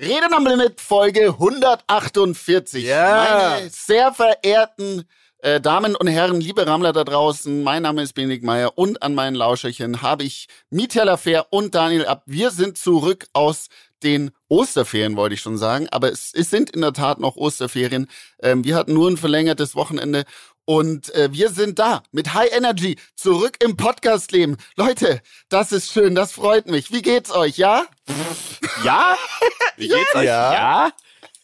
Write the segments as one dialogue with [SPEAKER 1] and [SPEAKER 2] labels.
[SPEAKER 1] Reden am Limit Folge 148.
[SPEAKER 2] Ja.
[SPEAKER 1] Meine sehr verehrten äh, Damen und Herren, liebe Rammler da draußen, mein Name ist Benedikt Meyer und an meinen Lauscherchen habe ich Michael Affair und Daniel Ab. Wir sind zurück aus den Osterferien, wollte ich schon sagen, aber es, es sind in der Tat noch Osterferien. Ähm, wir hatten nur ein verlängertes Wochenende und äh, wir sind da mit High Energy zurück im Podcast-Leben. Leute, das ist schön, das freut mich. Wie geht's euch, ja?
[SPEAKER 3] Ja? Wie geht's euch?
[SPEAKER 2] Ja.
[SPEAKER 3] Ja?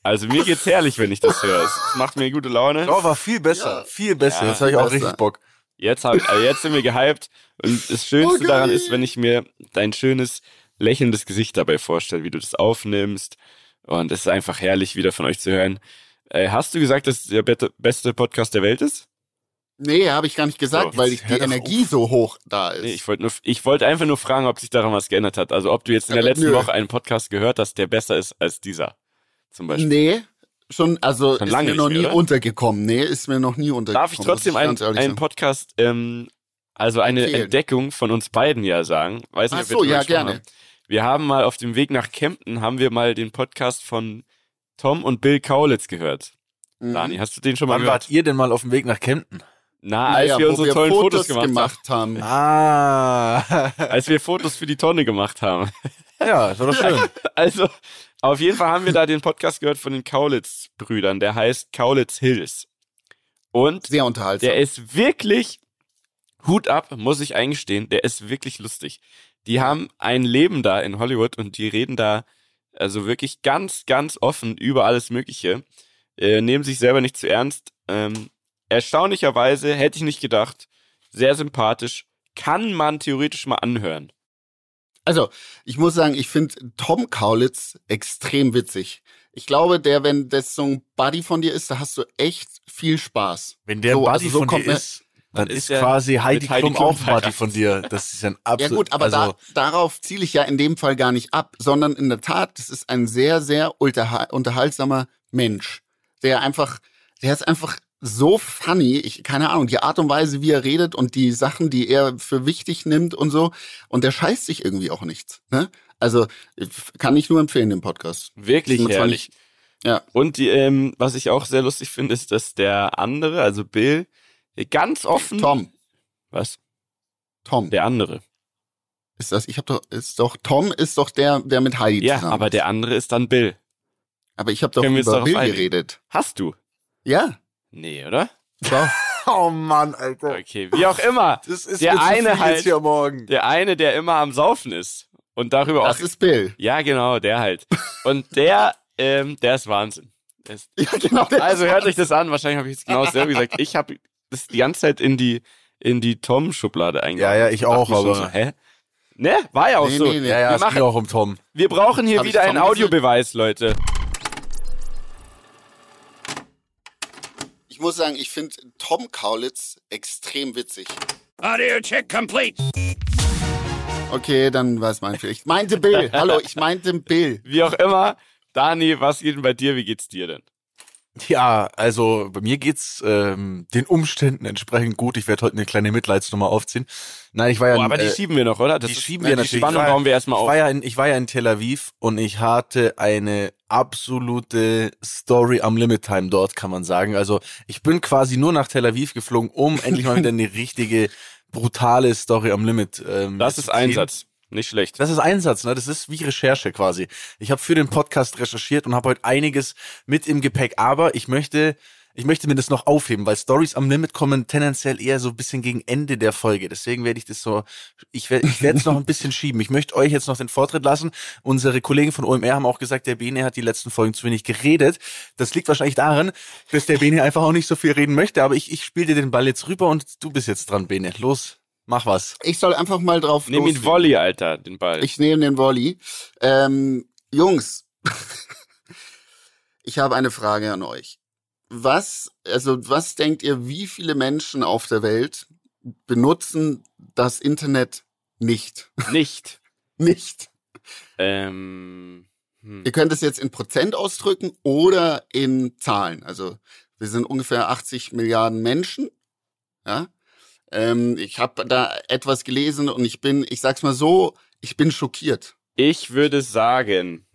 [SPEAKER 3] Also mir geht's herrlich, wenn ich das höre. Es macht mir gute Laune.
[SPEAKER 2] Oh, war viel besser,
[SPEAKER 1] Ja.
[SPEAKER 2] viel besser.
[SPEAKER 3] Ja,
[SPEAKER 2] Jetzt habe ich auch
[SPEAKER 1] besser.
[SPEAKER 2] richtig Bock.
[SPEAKER 3] Jetzt, hab, äh, jetzt sind wir gehypt. Und das Schönste
[SPEAKER 1] Oh, geil.
[SPEAKER 3] daran ist, wenn ich mir dein schönes, lächelndes Gesicht dabei vorstelle, wie du das aufnimmst. Und es ist einfach herrlich, wieder von euch zu hören. Äh, hast du gesagt, dass es der beste Podcast der Welt ist?
[SPEAKER 1] Nee, habe ich gar nicht gesagt,
[SPEAKER 3] So,
[SPEAKER 1] weil ich die Energie so hoch da ist.
[SPEAKER 3] Nee, ich wollte nur, ich wollte einfach nur fragen, ob sich daran was geändert hat. Also ob du jetzt in der
[SPEAKER 1] Aber
[SPEAKER 3] letzten
[SPEAKER 1] nö.
[SPEAKER 3] Woche einen Podcast gehört hast, der besser ist als dieser. Zum Beispiel.
[SPEAKER 1] Nee, schon, also
[SPEAKER 3] Schon
[SPEAKER 1] ist
[SPEAKER 3] lange
[SPEAKER 1] mir noch nie
[SPEAKER 3] mehr,
[SPEAKER 1] untergekommen. Nee, ist mir noch nie untergekommen.
[SPEAKER 3] Darf ich trotzdem einen, einen. Podcast, ähm, also eine
[SPEAKER 1] Empfehlen.
[SPEAKER 3] Entdeckung von uns beiden ja sagen? Weiß nicht,
[SPEAKER 1] Ach so, ja, gerne.
[SPEAKER 3] Haben. Wir haben mal auf dem Weg nach Kempten, haben wir mal den Podcast von Tom und Bill Kaulitz gehört.
[SPEAKER 1] Mhm.
[SPEAKER 3] Dani, hast du den schon mal
[SPEAKER 2] Wann
[SPEAKER 3] gehört?
[SPEAKER 2] wart ihr denn mal auf dem Weg nach Kempten?
[SPEAKER 3] Na, als
[SPEAKER 1] Naja,
[SPEAKER 3] wir unsere tollen Fotos, gemacht,
[SPEAKER 1] haben.
[SPEAKER 2] Ah.
[SPEAKER 3] Als wir Fotos für die Tonne gemacht haben.
[SPEAKER 2] ja, das war doch schön.
[SPEAKER 3] Also, auf jeden Fall haben wir da den Podcast gehört von den Kaulitz-Brüdern. Der heißt Kaulitz Hills. Und
[SPEAKER 1] Sehr unterhaltsam.
[SPEAKER 3] Der ist wirklich Hut ab, muss ich eingestehen. Der ist wirklich lustig. Die haben ein Leben da in Hollywood und die reden da also wirklich ganz, ganz offen über alles Mögliche. Äh, nehmen sich selber nicht zu ernst. Ähm, erstaunlicherweise hätte ich nicht gedacht. Sehr sympathisch. Kann man theoretisch mal anhören.
[SPEAKER 1] Also, ich muss sagen, ich finde Tom Kaulitz extrem witzig. Ich glaube, der, wenn das so ein Buddy von dir ist, da hast du echt viel Spaß.
[SPEAKER 2] Wenn der
[SPEAKER 1] So,
[SPEAKER 2] Buddy
[SPEAKER 1] also so
[SPEAKER 2] von
[SPEAKER 1] kommt
[SPEAKER 2] dir ist, dann
[SPEAKER 3] ist
[SPEAKER 2] ist
[SPEAKER 3] er
[SPEAKER 2] quasi Heidi
[SPEAKER 3] mit Heidi
[SPEAKER 2] Klum
[SPEAKER 3] Klum
[SPEAKER 2] auch ein Buddy von dir. Das ist ein
[SPEAKER 1] Ja
[SPEAKER 2] absolut.
[SPEAKER 1] gut, aber
[SPEAKER 2] also,
[SPEAKER 1] da, darauf ziele ich ja in dem Fall gar nicht ab, sondern in der Tat, das ist ein sehr, sehr unterha- unterhaltsamer Mensch, der einfach, der ist einfach so funny, ich, keine Ahnung, die Art und Weise, wie er redet und die Sachen, die er für wichtig nimmt und so, und der scheißt sich irgendwie auch nichts, ne? Also, kann ich nur empfehlen, den Podcast.
[SPEAKER 3] Wirklich herrlich.
[SPEAKER 1] nicht- Ja.
[SPEAKER 3] Und die, ähm, was ich auch sehr lustig finde, ist, dass der andere, also Bill, ganz offen.
[SPEAKER 1] Tom,
[SPEAKER 3] Was?
[SPEAKER 1] Tom,
[SPEAKER 3] Der andere.
[SPEAKER 1] ist das, ich hab doch, ist doch, Tom ist doch der, der mit Heidi
[SPEAKER 3] Ja, aber der andere ist dann Bill.
[SPEAKER 1] aber ich habe doch
[SPEAKER 3] Können
[SPEAKER 1] über Bill geredet.
[SPEAKER 3] Hast du?
[SPEAKER 1] Ja,
[SPEAKER 3] Nee, oder?
[SPEAKER 1] doch.
[SPEAKER 2] oh Mann, Alter.
[SPEAKER 3] Okay, wie auch immer.
[SPEAKER 2] Das ist
[SPEAKER 3] Der eine halt-
[SPEAKER 2] hier morgen.
[SPEAKER 3] Der eine, der immer am Saufen ist. Und darüber
[SPEAKER 1] das
[SPEAKER 3] auch.
[SPEAKER 1] ist Bill.
[SPEAKER 3] Ja, genau, der halt. Und der, ähm, der ist Wahnsinn. Der ist,
[SPEAKER 1] Ja, genau. der
[SPEAKER 3] also
[SPEAKER 1] ist
[SPEAKER 3] hört euch das an. Wahrscheinlich habe ich es genau selber gesagt. Ich habe das die ganze Zeit in die, in die Tom-Schublade eingebaut.
[SPEAKER 2] Ja, ja, ich auch, aber-
[SPEAKER 3] So, hä? Ne? War ja auch
[SPEAKER 1] Nee,
[SPEAKER 3] so.
[SPEAKER 1] nee, nee.
[SPEAKER 2] Ja, ja,
[SPEAKER 3] wir,
[SPEAKER 2] es ging
[SPEAKER 3] machen,
[SPEAKER 2] auch um Tom.
[SPEAKER 3] wir brauchen hier
[SPEAKER 1] Hab
[SPEAKER 3] wieder
[SPEAKER 1] Tom
[SPEAKER 3] einen
[SPEAKER 1] gesehen?
[SPEAKER 3] Audiobeweis, Leute.
[SPEAKER 1] Ich muss sagen, ich finde Tom Kaulitz extrem witzig.
[SPEAKER 4] Audio check complete.
[SPEAKER 1] Okay, dann es mein Fehler. Ich meinte Bill. Hallo, ich meinte Bill.
[SPEAKER 3] Wie auch immer. Dani, was geht denn bei dir? Wie geht's dir denn?
[SPEAKER 2] Ja, also bei mir geht's ähm, den Umständen entsprechend gut. Ich werde heute eine kleine Mitleidsnummer aufziehen. Nein, ich war ja
[SPEAKER 3] Oh, aber die
[SPEAKER 2] äh,
[SPEAKER 3] schieben wir noch, oder? Das
[SPEAKER 2] die
[SPEAKER 3] ist-
[SPEAKER 2] schieben wir
[SPEAKER 3] die
[SPEAKER 2] natürlich.
[SPEAKER 3] Spannung
[SPEAKER 2] Ich war-
[SPEAKER 3] bauen wir erstmal
[SPEAKER 2] ich
[SPEAKER 3] auf.
[SPEAKER 2] war ja in, ich war ja in Tel Aviv und ich hatte eine absolute Story am Limit Time dort, kann man sagen. Also ich bin quasi nur nach Tel Aviv geflogen, um endlich mal wieder eine richtige brutale Story am Limit. Ähm,
[SPEAKER 3] Das ist. Einsatz. Nicht schlecht.
[SPEAKER 2] Das ist Einsatz, ne? Das ist wie Recherche quasi. Ich habe für den Podcast recherchiert und habe heute einiges mit im Gepäck, aber ich möchte ich möchte mir das noch aufheben, weil Stories am Limit kommen tendenziell eher so ein bisschen gegen Ende der Folge. Deswegen werde ich das so, ich werde ich werde es noch ein bisschen schieben. Ich möchte euch jetzt noch den Vortritt lassen. Unsere Kollegen von OMR haben auch gesagt, der Bene hat die letzten Folgen zu wenig geredet. Das liegt wahrscheinlich daran, dass der Bene einfach auch nicht so viel reden möchte. Aber ich, ich spiele dir den Ball jetzt rüber und du bist jetzt dran, Bene. Los, mach was.
[SPEAKER 1] Ich soll einfach mal drauf
[SPEAKER 3] Nimm ihn
[SPEAKER 1] loslegen.
[SPEAKER 3] Volley, Alter, den Ball.
[SPEAKER 1] Ich nehme den Volley. Ähm, Jungs, ich habe eine Frage an euch. Was, also was denkt ihr, wie viele Menschen auf der Welt benutzen das Internet nicht?
[SPEAKER 3] Nicht.
[SPEAKER 1] Nicht.
[SPEAKER 3] Ähm, hm.
[SPEAKER 1] Ihr könnt es jetzt in Prozent ausdrücken oder in Zahlen. Also wir sind ungefähr 80 Milliarden Menschen. Ja. Ähm, ich habe da etwas gelesen und ich bin, ich sag's mal so, ich bin schockiert.
[SPEAKER 3] Ich würde sagen,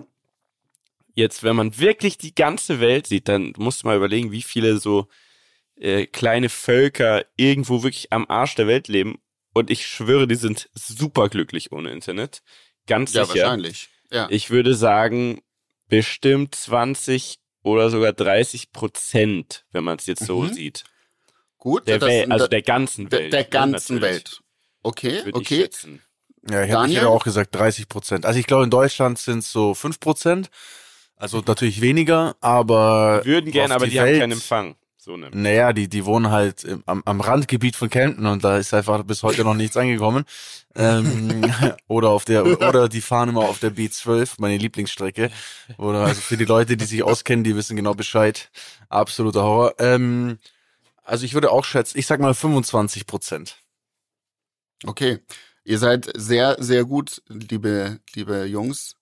[SPEAKER 3] jetzt, wenn man wirklich die ganze Welt sieht, dann musst du mal überlegen, wie viele so äh, kleine Völker irgendwo wirklich am Arsch der Welt leben. Und ich schwöre, die sind super glücklich ohne Internet. Ganz
[SPEAKER 1] Ja,
[SPEAKER 3] sicher.
[SPEAKER 1] wahrscheinlich. Ja.
[SPEAKER 3] Ich würde sagen, bestimmt 20 oder sogar 30 Prozent, wenn man es jetzt so
[SPEAKER 1] Mhm.
[SPEAKER 3] sieht.
[SPEAKER 1] Gut,
[SPEAKER 3] Der
[SPEAKER 1] das-
[SPEAKER 3] Welt, also
[SPEAKER 1] der,
[SPEAKER 3] der ganzen
[SPEAKER 1] der,
[SPEAKER 3] Welt.
[SPEAKER 1] der
[SPEAKER 3] ne,
[SPEAKER 1] ganzen
[SPEAKER 3] natürlich,
[SPEAKER 1] Welt. Okay,
[SPEAKER 3] Würde ich
[SPEAKER 1] okay.
[SPEAKER 3] schätzen.
[SPEAKER 2] Ja, ich, ich hätte auch gesagt 30 Prozent. Also ich glaube, in Deutschland sind es so 5 Prozent. Also natürlich weniger, aber.
[SPEAKER 3] Würden gerne, aber die, haben
[SPEAKER 2] Welt-
[SPEAKER 3] keinen Empfang. So ne.
[SPEAKER 2] Naja, die, die wohnen halt im, am, am Randgebiet von Kempten und da ist einfach bis heute noch nichts angekommen. Ähm, oder auf der, oder die fahren immer auf der B12, meine Lieblingsstrecke. Oder also für die Leute, die sich auskennen, die wissen genau Bescheid. Absoluter Horror. Ähm, also ich würde auch schätzen, ich sag mal 25 Prozent.
[SPEAKER 1] Okay. Ihr seid sehr, sehr gut, liebe, liebe Jungs.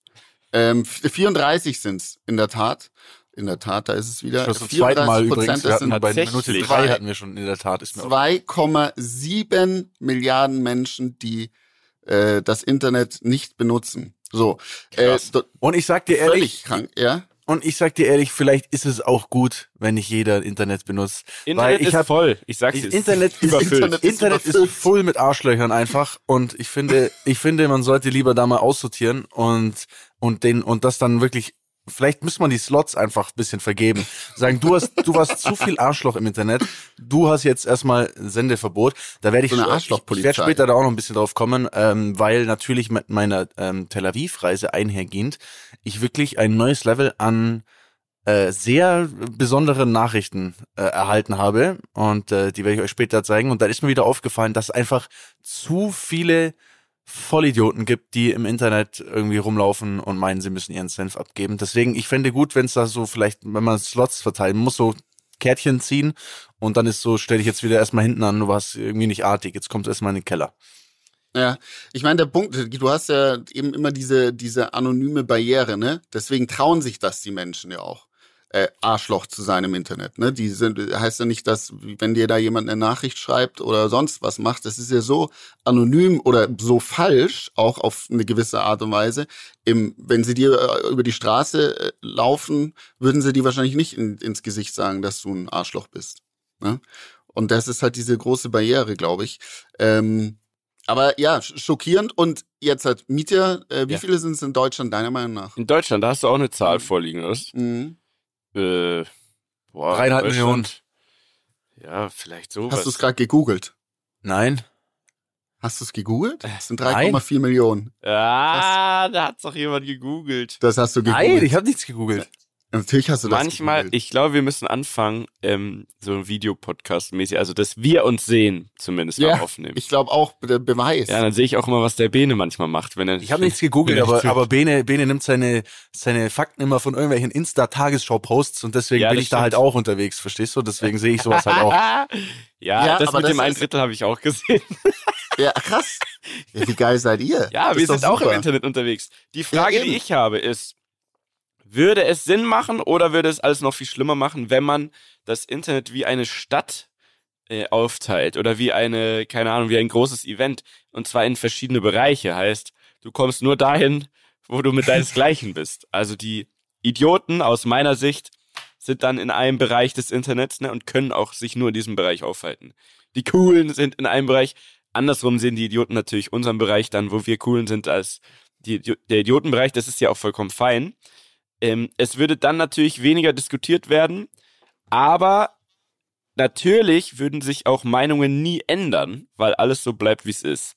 [SPEAKER 1] Ähm, 34 sind's in der Tat. In der Tat, da ist es wieder.
[SPEAKER 2] Das zum zweiten Mal
[SPEAKER 1] 34
[SPEAKER 2] übrigens. Wir hatten halt bei Minute
[SPEAKER 3] tatsächlich
[SPEAKER 2] 3
[SPEAKER 1] zwei-
[SPEAKER 2] hatten wir schon in der Tat. Ist mir auch
[SPEAKER 1] 2,7 Milliarden Menschen, die äh, das Internet nicht benutzen. So. Äh,
[SPEAKER 2] und ich sag dir ehrlich,
[SPEAKER 1] krank, ja?
[SPEAKER 2] Und ich sag dir ehrlich, vielleicht ist es auch gut, wenn nicht jeder Internet benutzt.
[SPEAKER 3] Internet
[SPEAKER 2] Weil ich
[SPEAKER 3] ist
[SPEAKER 2] hab,
[SPEAKER 3] voll. Ich sag's dir.
[SPEAKER 2] Internet ist
[SPEAKER 3] überfüllt.
[SPEAKER 1] Internet- ist
[SPEAKER 2] Internet ist
[SPEAKER 1] überfüllt.
[SPEAKER 2] voll mit Arschlöchern einfach und ich finde, ich finde, man sollte lieber da mal aussortieren und und den und das dann wirklich. Vielleicht muss man die Slots einfach ein bisschen vergeben. Sagen, du hast, du warst zu viel Arschloch im Internet. Du hast jetzt erstmal Sendeverbot. Da werde ich,
[SPEAKER 1] So
[SPEAKER 2] ich werde später da auch noch ein bisschen drauf kommen, ähm, weil natürlich mit meiner ähm, Tel Aviv-Reise einhergehend ich wirklich ein neues Level an äh, sehr besonderen Nachrichten äh, erhalten habe und äh, die werde ich euch später zeigen. Und dann ist mir wieder aufgefallen, dass einfach zu viele Vollidioten gibt, die im Internet irgendwie rumlaufen und meinen, sie müssen ihren Senf abgeben. Deswegen, ich fände gut, wenn es da so vielleicht, wenn man Slots verteilen muss, so Kärtchen ziehen und dann ist so, stell dich jetzt wieder erstmal hinten an, du warst irgendwie nicht artig, jetzt kommst du erstmal in den Keller.
[SPEAKER 1] Ja, ich meine, der Punkt, du hast ja eben immer diese, diese anonyme Barriere, ne? Deswegen trauen sich das die Menschen ja auch. Äh, Arschloch zu sein im Internet, ne? Die sind, heißt ja nicht, dass, wenn dir da jemand eine Nachricht schreibt oder sonst was macht, das ist ja so anonym oder so falsch, auch auf eine gewisse Art und Weise. Im, wenn sie dir äh, über die Straße äh, laufen, würden sie dir wahrscheinlich nicht in, ins Gesicht sagen, dass du ein Arschloch bist. Ne? Und das ist halt diese große Barriere, glaube ich. Ähm, aber ja, sch- schockierend. Und jetzt hat Mietja, äh, wie
[SPEAKER 3] Ja.
[SPEAKER 1] viele sind es in Deutschland deiner Meinung nach?
[SPEAKER 3] In Deutschland, da hast du auch eine Zahl vorliegen, oder?
[SPEAKER 1] Mhm.
[SPEAKER 3] Äh, boah,
[SPEAKER 2] Dreieinhalb Millionen.
[SPEAKER 3] Ja, vielleicht sowas.
[SPEAKER 1] Hast du es gerade gegoogelt?
[SPEAKER 2] Nein?
[SPEAKER 1] Hast du es gegoogelt? Das sind
[SPEAKER 2] Nein.
[SPEAKER 1] 3,4 Millionen.
[SPEAKER 3] Ah, da hat's doch jemand gegoogelt.
[SPEAKER 1] Das hast du gegoogelt.
[SPEAKER 2] Nein, ich habe nichts gegoogelt.
[SPEAKER 1] Natürlich hast du das
[SPEAKER 3] Manchmal,
[SPEAKER 1] gegoogelt.
[SPEAKER 3] ich glaube, wir müssen anfangen, ähm, so ein Videopodcast mäßig, also dass wir uns sehen, zumindest mal
[SPEAKER 1] Ja,
[SPEAKER 3] aufnehmen.
[SPEAKER 1] Ich glaube auch, der Beweis.
[SPEAKER 3] ja, dann sehe ich auch immer, was der Bene manchmal macht, wenn er.
[SPEAKER 2] Ich habe nichts gegoogelt, aber, aber Bene, Bene nimmt seine, seine Fakten immer von irgendwelchen Insta-Tagesschau-Posts und deswegen
[SPEAKER 3] Ja,
[SPEAKER 2] bin ich da halt
[SPEAKER 3] stimmt.
[SPEAKER 2] auch unterwegs, verstehst du? Deswegen sehe ich sowas halt auch.
[SPEAKER 3] ja,
[SPEAKER 1] Ja,
[SPEAKER 3] das
[SPEAKER 1] aber
[SPEAKER 3] mit
[SPEAKER 1] das
[SPEAKER 3] dem ein Drittel habe ich auch gesehen.
[SPEAKER 1] Ja, krass. Ja, wie geil seid ihr?
[SPEAKER 3] Ja,
[SPEAKER 1] Das
[SPEAKER 3] wir sind auch im. Internet unterwegs. Die Frage,
[SPEAKER 1] Ja,
[SPEAKER 3] die ich habe, ist, würde es Sinn machen oder würde es alles noch viel schlimmer machen, wenn man das Internet wie eine Stadt äh, aufteilt oder wie eine, keine Ahnung, wie ein großes Event und zwar in verschiedene Bereiche. Heißt, du kommst nur dahin, wo du mit deinesgleichen bist. Also die Idioten aus meiner Sicht sind dann in einem Bereich des Internets ne, und können auch sich nur in diesem Bereich aufhalten. Die Coolen sind in einem Bereich. Andersrum sehen die Idioten natürlich unseren Bereich dann, wo wir Coolen sind, als die, der Idiotenbereich. Das ist ja auch vollkommen fein. Ähm, es würde dann natürlich weniger diskutiert werden, aber natürlich würden sich auch Meinungen nie ändern, weil alles so bleibt, wie es ist.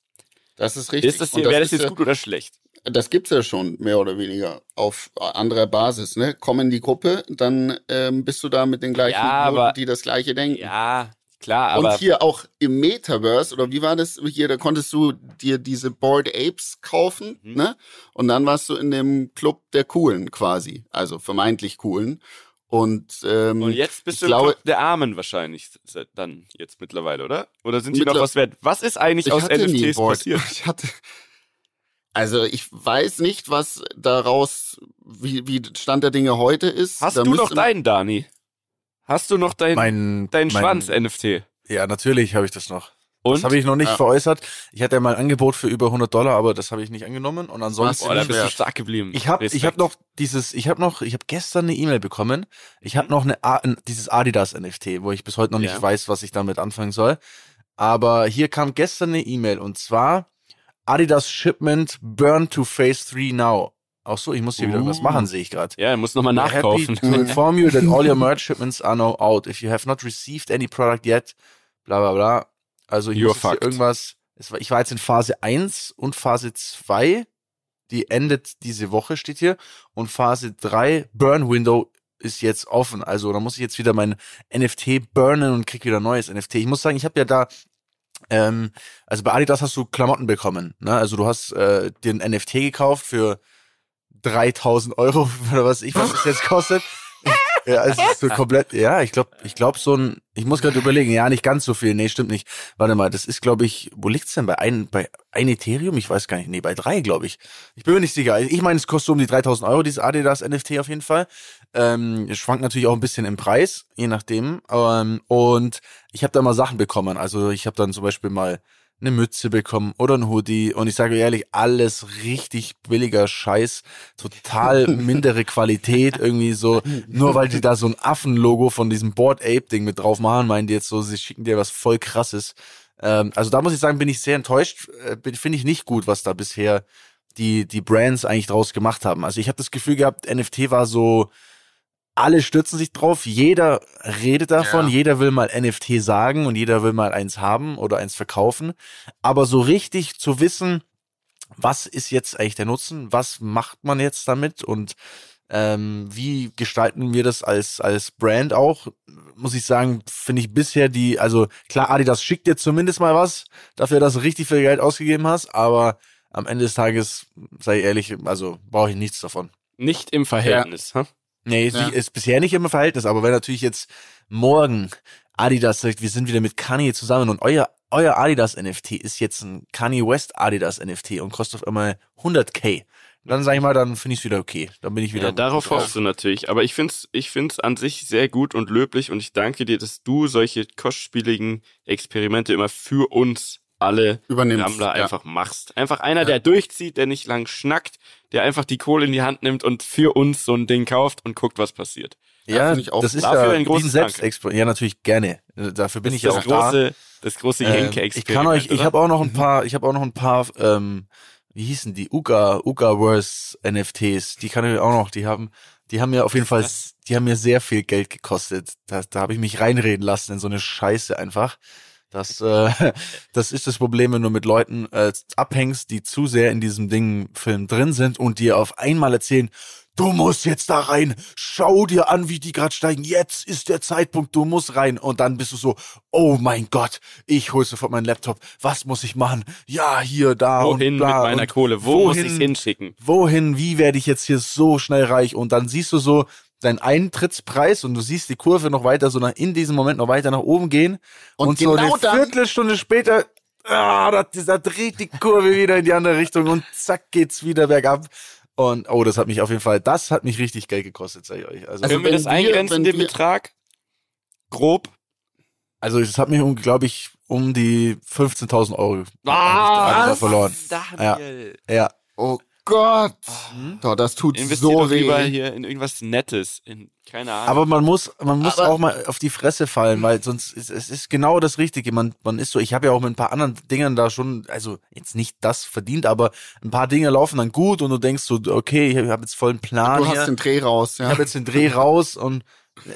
[SPEAKER 1] Das ist richtig.
[SPEAKER 3] Ist das,
[SPEAKER 1] Und
[SPEAKER 3] wäre das jetzt
[SPEAKER 1] ja-
[SPEAKER 3] gut oder schlecht?
[SPEAKER 1] das gibt's ja schon mehr oder weniger auf anderer Basis. Ne? Komm in die Gruppe, dann ähm, bist du da mit den gleichen,
[SPEAKER 3] Ja, aber-
[SPEAKER 1] die das gleiche denken.
[SPEAKER 3] Ja, klar, aber
[SPEAKER 1] Und hier auch im Metaverse, oder wie war das? Hier, da konntest du dir diese Bored Apes kaufen,
[SPEAKER 3] Mhm.
[SPEAKER 1] ne? Und dann warst du in dem Club der Coolen quasi, also vermeintlich Coolen. Und, ähm,
[SPEAKER 3] und jetzt bist du im
[SPEAKER 1] glaube-
[SPEAKER 3] Club der Armen wahrscheinlich seit dann jetzt mittlerweile, oder? Oder sind die noch was wert? Was ist eigentlich
[SPEAKER 1] ich
[SPEAKER 3] aus NFTs passiert?
[SPEAKER 1] Ich hatte, also ich weiß nicht, was daraus, wie, wie Stand der Dinge heute ist.
[SPEAKER 3] Hast
[SPEAKER 1] Da
[SPEAKER 3] du noch deinen, Dani? Hast du noch deinen
[SPEAKER 2] Mein,
[SPEAKER 3] deinen
[SPEAKER 2] mein,
[SPEAKER 3] Schwanz, NFT?
[SPEAKER 2] Ja, natürlich habe ich das noch.
[SPEAKER 3] Und
[SPEAKER 2] Das habe ich noch nicht
[SPEAKER 1] Ja.
[SPEAKER 2] veräußert. Ich hatte ja mal ein Angebot für über 100 Dollar, aber das habe ich nicht angenommen. Und ansonsten,
[SPEAKER 3] Boah, da bist du stark geblieben.
[SPEAKER 2] ich habe ich noch dieses, ich habe noch, ich habe gestern eine E-Mail bekommen. Ich habe noch eine, A- dieses Adidas NFT, wo ich bis heute noch nicht
[SPEAKER 3] Ja.
[SPEAKER 2] weiß, was ich damit anfangen soll. Aber hier kam gestern eine E-Mail und zwar Adidas Shipment Burn to Phase 3 now. Auch so, ich muss hier wieder
[SPEAKER 3] Uh.
[SPEAKER 2] was machen, sehe ich gerade.
[SPEAKER 3] Ja, muss nochmal nachkaufen.
[SPEAKER 2] Happy to inform you that all your merch shipments are now out. If you have not received any product yet, bla bla bla. Also ich
[SPEAKER 3] You're
[SPEAKER 2] muss jetzt hier irgendwas. War, ich war jetzt in Phase 1 und Phase 2. Die endet diese Woche, steht hier. Und Phase 3, Burn Window, ist jetzt offen. Also da muss ich jetzt wieder mein NFT burnen und krieg wieder neues NFT. Ich muss sagen, ich habe ja da ähm, also bei Adidas hast du Klamotten bekommen. Ne? Also du hast äh, dir ein NFT gekauft für 3000 Euro oder was ich, was es jetzt kostet. Ja, ist so komplett, ja, ich glaube, ich glaube so ein, ich muss gerade überlegen, ja, nicht ganz so viel, nee, stimmt nicht. Warte mal, das ist, glaube ich, wo liegt's denn bei ein, bei ein Ethereum? Ich weiß gar nicht, nee, bei drei, glaube ich. Ich bin mir nicht sicher. Ich meine, es kostet um die 3000 Euro, dieses Adidas NFT auf jeden Fall. Ähm, schwankt natürlich auch ein bisschen im Preis, je nachdem. Ähm, und ich habe da mal Sachen bekommen. Also ich habe dann zum Beispiel mal eine Mütze bekommen oder ein Hoodie und ich sage ehrlich, alles richtig billiger Scheiß, total mindere Qualität irgendwie so, nur weil die da so ein Affenlogo von diesem Board Ape Ding mit drauf machen, meinen die jetzt so, sie schicken dir was voll krasses. Ähm, also da muss ich sagen, bin ich sehr enttäuscht, äh, finde ich nicht gut, was da bisher die die Brands eigentlich draus gemacht haben. Also ich habe das Gefühl gehabt, NFT war so alle stürzen sich drauf, jeder redet davon,
[SPEAKER 1] Ja.
[SPEAKER 2] jeder will mal NFT sagen und jeder will mal eins haben oder eins verkaufen. Aber so richtig zu wissen, was ist jetzt eigentlich der Nutzen, was macht man jetzt damit und ähm, wie gestalten wir das als, als Brand auch, muss ich sagen, finde ich bisher die, also klar, Adidas schickt dir zumindest mal was, dafür, dass du richtig viel Geld ausgegeben hast, aber am Ende des Tages, sei ich ehrlich, also brauche ich nichts davon.
[SPEAKER 3] Nicht im Verhältnis. ha?
[SPEAKER 2] Nee, ist,
[SPEAKER 1] Ja.
[SPEAKER 2] nicht, ist bisher nicht immer Verhältnis, aber wenn natürlich jetzt morgen Adidas sagt, wir sind wieder mit Kanye zusammen und euer, euer Adidas NFT ist jetzt ein Kanye West Adidas NFT und kostet auf einmal 100k, dann sag ich mal, dann finde ich es wieder okay. Dann bin ich wieder.
[SPEAKER 3] Ja, darauf
[SPEAKER 2] drauf.
[SPEAKER 3] hoffst du natürlich. Aber ich find's, ich find's an sich sehr gut und löblich und ich danke dir, dass du solche kostspieligen Experimente immer für uns alle
[SPEAKER 1] Übernimmst,
[SPEAKER 3] Rammler
[SPEAKER 1] ja.
[SPEAKER 3] einfach machst. Einfach einer, der durchzieht, der nicht lang schnackt, der einfach die Kohle in die Hand nimmt und für uns so ein Ding kauft und guckt, was passiert.
[SPEAKER 1] Ja,
[SPEAKER 2] Ja,
[SPEAKER 1] ich
[SPEAKER 2] das ist
[SPEAKER 3] Dafür
[SPEAKER 2] ja
[SPEAKER 3] ein großes
[SPEAKER 2] diesen Selbstexperiment. Ja, natürlich gerne. Dafür bin
[SPEAKER 3] Das
[SPEAKER 2] ich ja auch
[SPEAKER 3] das
[SPEAKER 2] da.
[SPEAKER 3] große, das große
[SPEAKER 2] Ähm,
[SPEAKER 3] Jenke-Experiment.
[SPEAKER 2] ich kann euch, ich
[SPEAKER 3] oder?
[SPEAKER 2] habe auch noch ein paar, ich habe auch noch ein paar, ähm, wie hießen die, Uga, Ugaverse NFTs, die kann ich auch noch, die haben, die haben mir auf jeden Fall, die haben mir sehr viel Geld gekostet. Da, da habe ich mich reinreden lassen in so eine Scheiße einfach. Das, äh, das ist das Problem, wenn du mit Leuten äh, abhängst, die zu sehr in diesem Ding Film drin sind und dir auf einmal erzählen, du musst jetzt da rein, schau dir an, wie die gerade steigen, jetzt ist der Zeitpunkt, du musst rein. Und dann bist du so, oh mein Gott, ich hol sofort meinen Laptop, was muss ich machen? Ja, hier, da
[SPEAKER 3] Wohin
[SPEAKER 2] und bla
[SPEAKER 3] mit meiner Kohle? Wo muss
[SPEAKER 2] wohin-
[SPEAKER 3] ich hinschicken?
[SPEAKER 2] wohin, wie werde ich jetzt hier so schnell reich? Und dann siehst du so deinen Eintrittspreis und du siehst die Kurve noch weiter, so nach, in diesem Moment noch weiter nach oben gehen.
[SPEAKER 1] Und
[SPEAKER 2] Und, so
[SPEAKER 1] genau
[SPEAKER 2] eine
[SPEAKER 1] dann-
[SPEAKER 2] Viertelstunde später, ah, da, da dreht die Kurve wieder in die andere Richtung und zack geht's wieder bergab. Und oh, das hat mich auf jeden Fall, das hat mich richtig Geld gekostet, sag ich euch. Also,
[SPEAKER 1] Also
[SPEAKER 3] Können wir das
[SPEAKER 1] wir-
[SPEAKER 3] eingrenzen,
[SPEAKER 1] wenn
[SPEAKER 3] den
[SPEAKER 1] wir-
[SPEAKER 3] Betrag? Grob?
[SPEAKER 2] also es hat mich, glaube ich, um die 15.000 Euro
[SPEAKER 3] Ah,
[SPEAKER 2] verloren.
[SPEAKER 3] Daniel.
[SPEAKER 2] Ja,
[SPEAKER 1] Oh Gott.
[SPEAKER 2] Mhm.
[SPEAKER 1] Doch, das tut
[SPEAKER 3] Investier
[SPEAKER 1] so
[SPEAKER 3] doch lieber
[SPEAKER 1] weh.
[SPEAKER 3] hier in irgendwas Nettes. In, keine Ahnung.
[SPEAKER 2] Aber man muss, man muss
[SPEAKER 1] Aber-
[SPEAKER 2] auch mal auf die Fresse fallen, weil sonst ist es ist genau das Richtige. Man, man ist so, ich habe ja auch mit ein paar anderen Dingern da schon, also jetzt nicht das verdient, aber ein paar Dinge laufen dann gut und du denkst so, okay, ich habe jetzt vollen Plan
[SPEAKER 1] Du
[SPEAKER 2] hier.
[SPEAKER 1] hast den Dreh raus,
[SPEAKER 2] ich
[SPEAKER 1] ja.
[SPEAKER 2] habe jetzt den Dreh raus und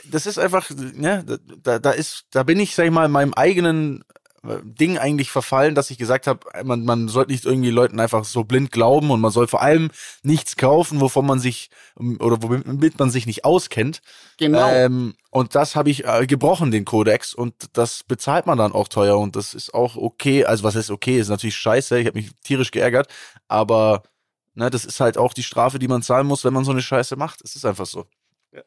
[SPEAKER 2] das ist einfach, ne, da, da ist, da bin ich, sag ich mal, in meinem eigenen Ding eigentlich verfallen, dass ich gesagt habe, man, man sollte nicht irgendwie Leuten einfach so blind glauben und man soll vor allem nichts kaufen, wovon man sich oder womit man sich nicht auskennt.
[SPEAKER 1] Genau.
[SPEAKER 2] Ähm, und das habe ich äh, gebrochen, den Kodex, und das bezahlt man dann auch teuer und das ist auch okay. Also was heißt okay, ist natürlich scheiße, ich habe mich tierisch geärgert, aber ne, das ist halt auch die Strafe, die man zahlen muss, wenn man so eine Scheiße macht. Es ist einfach so.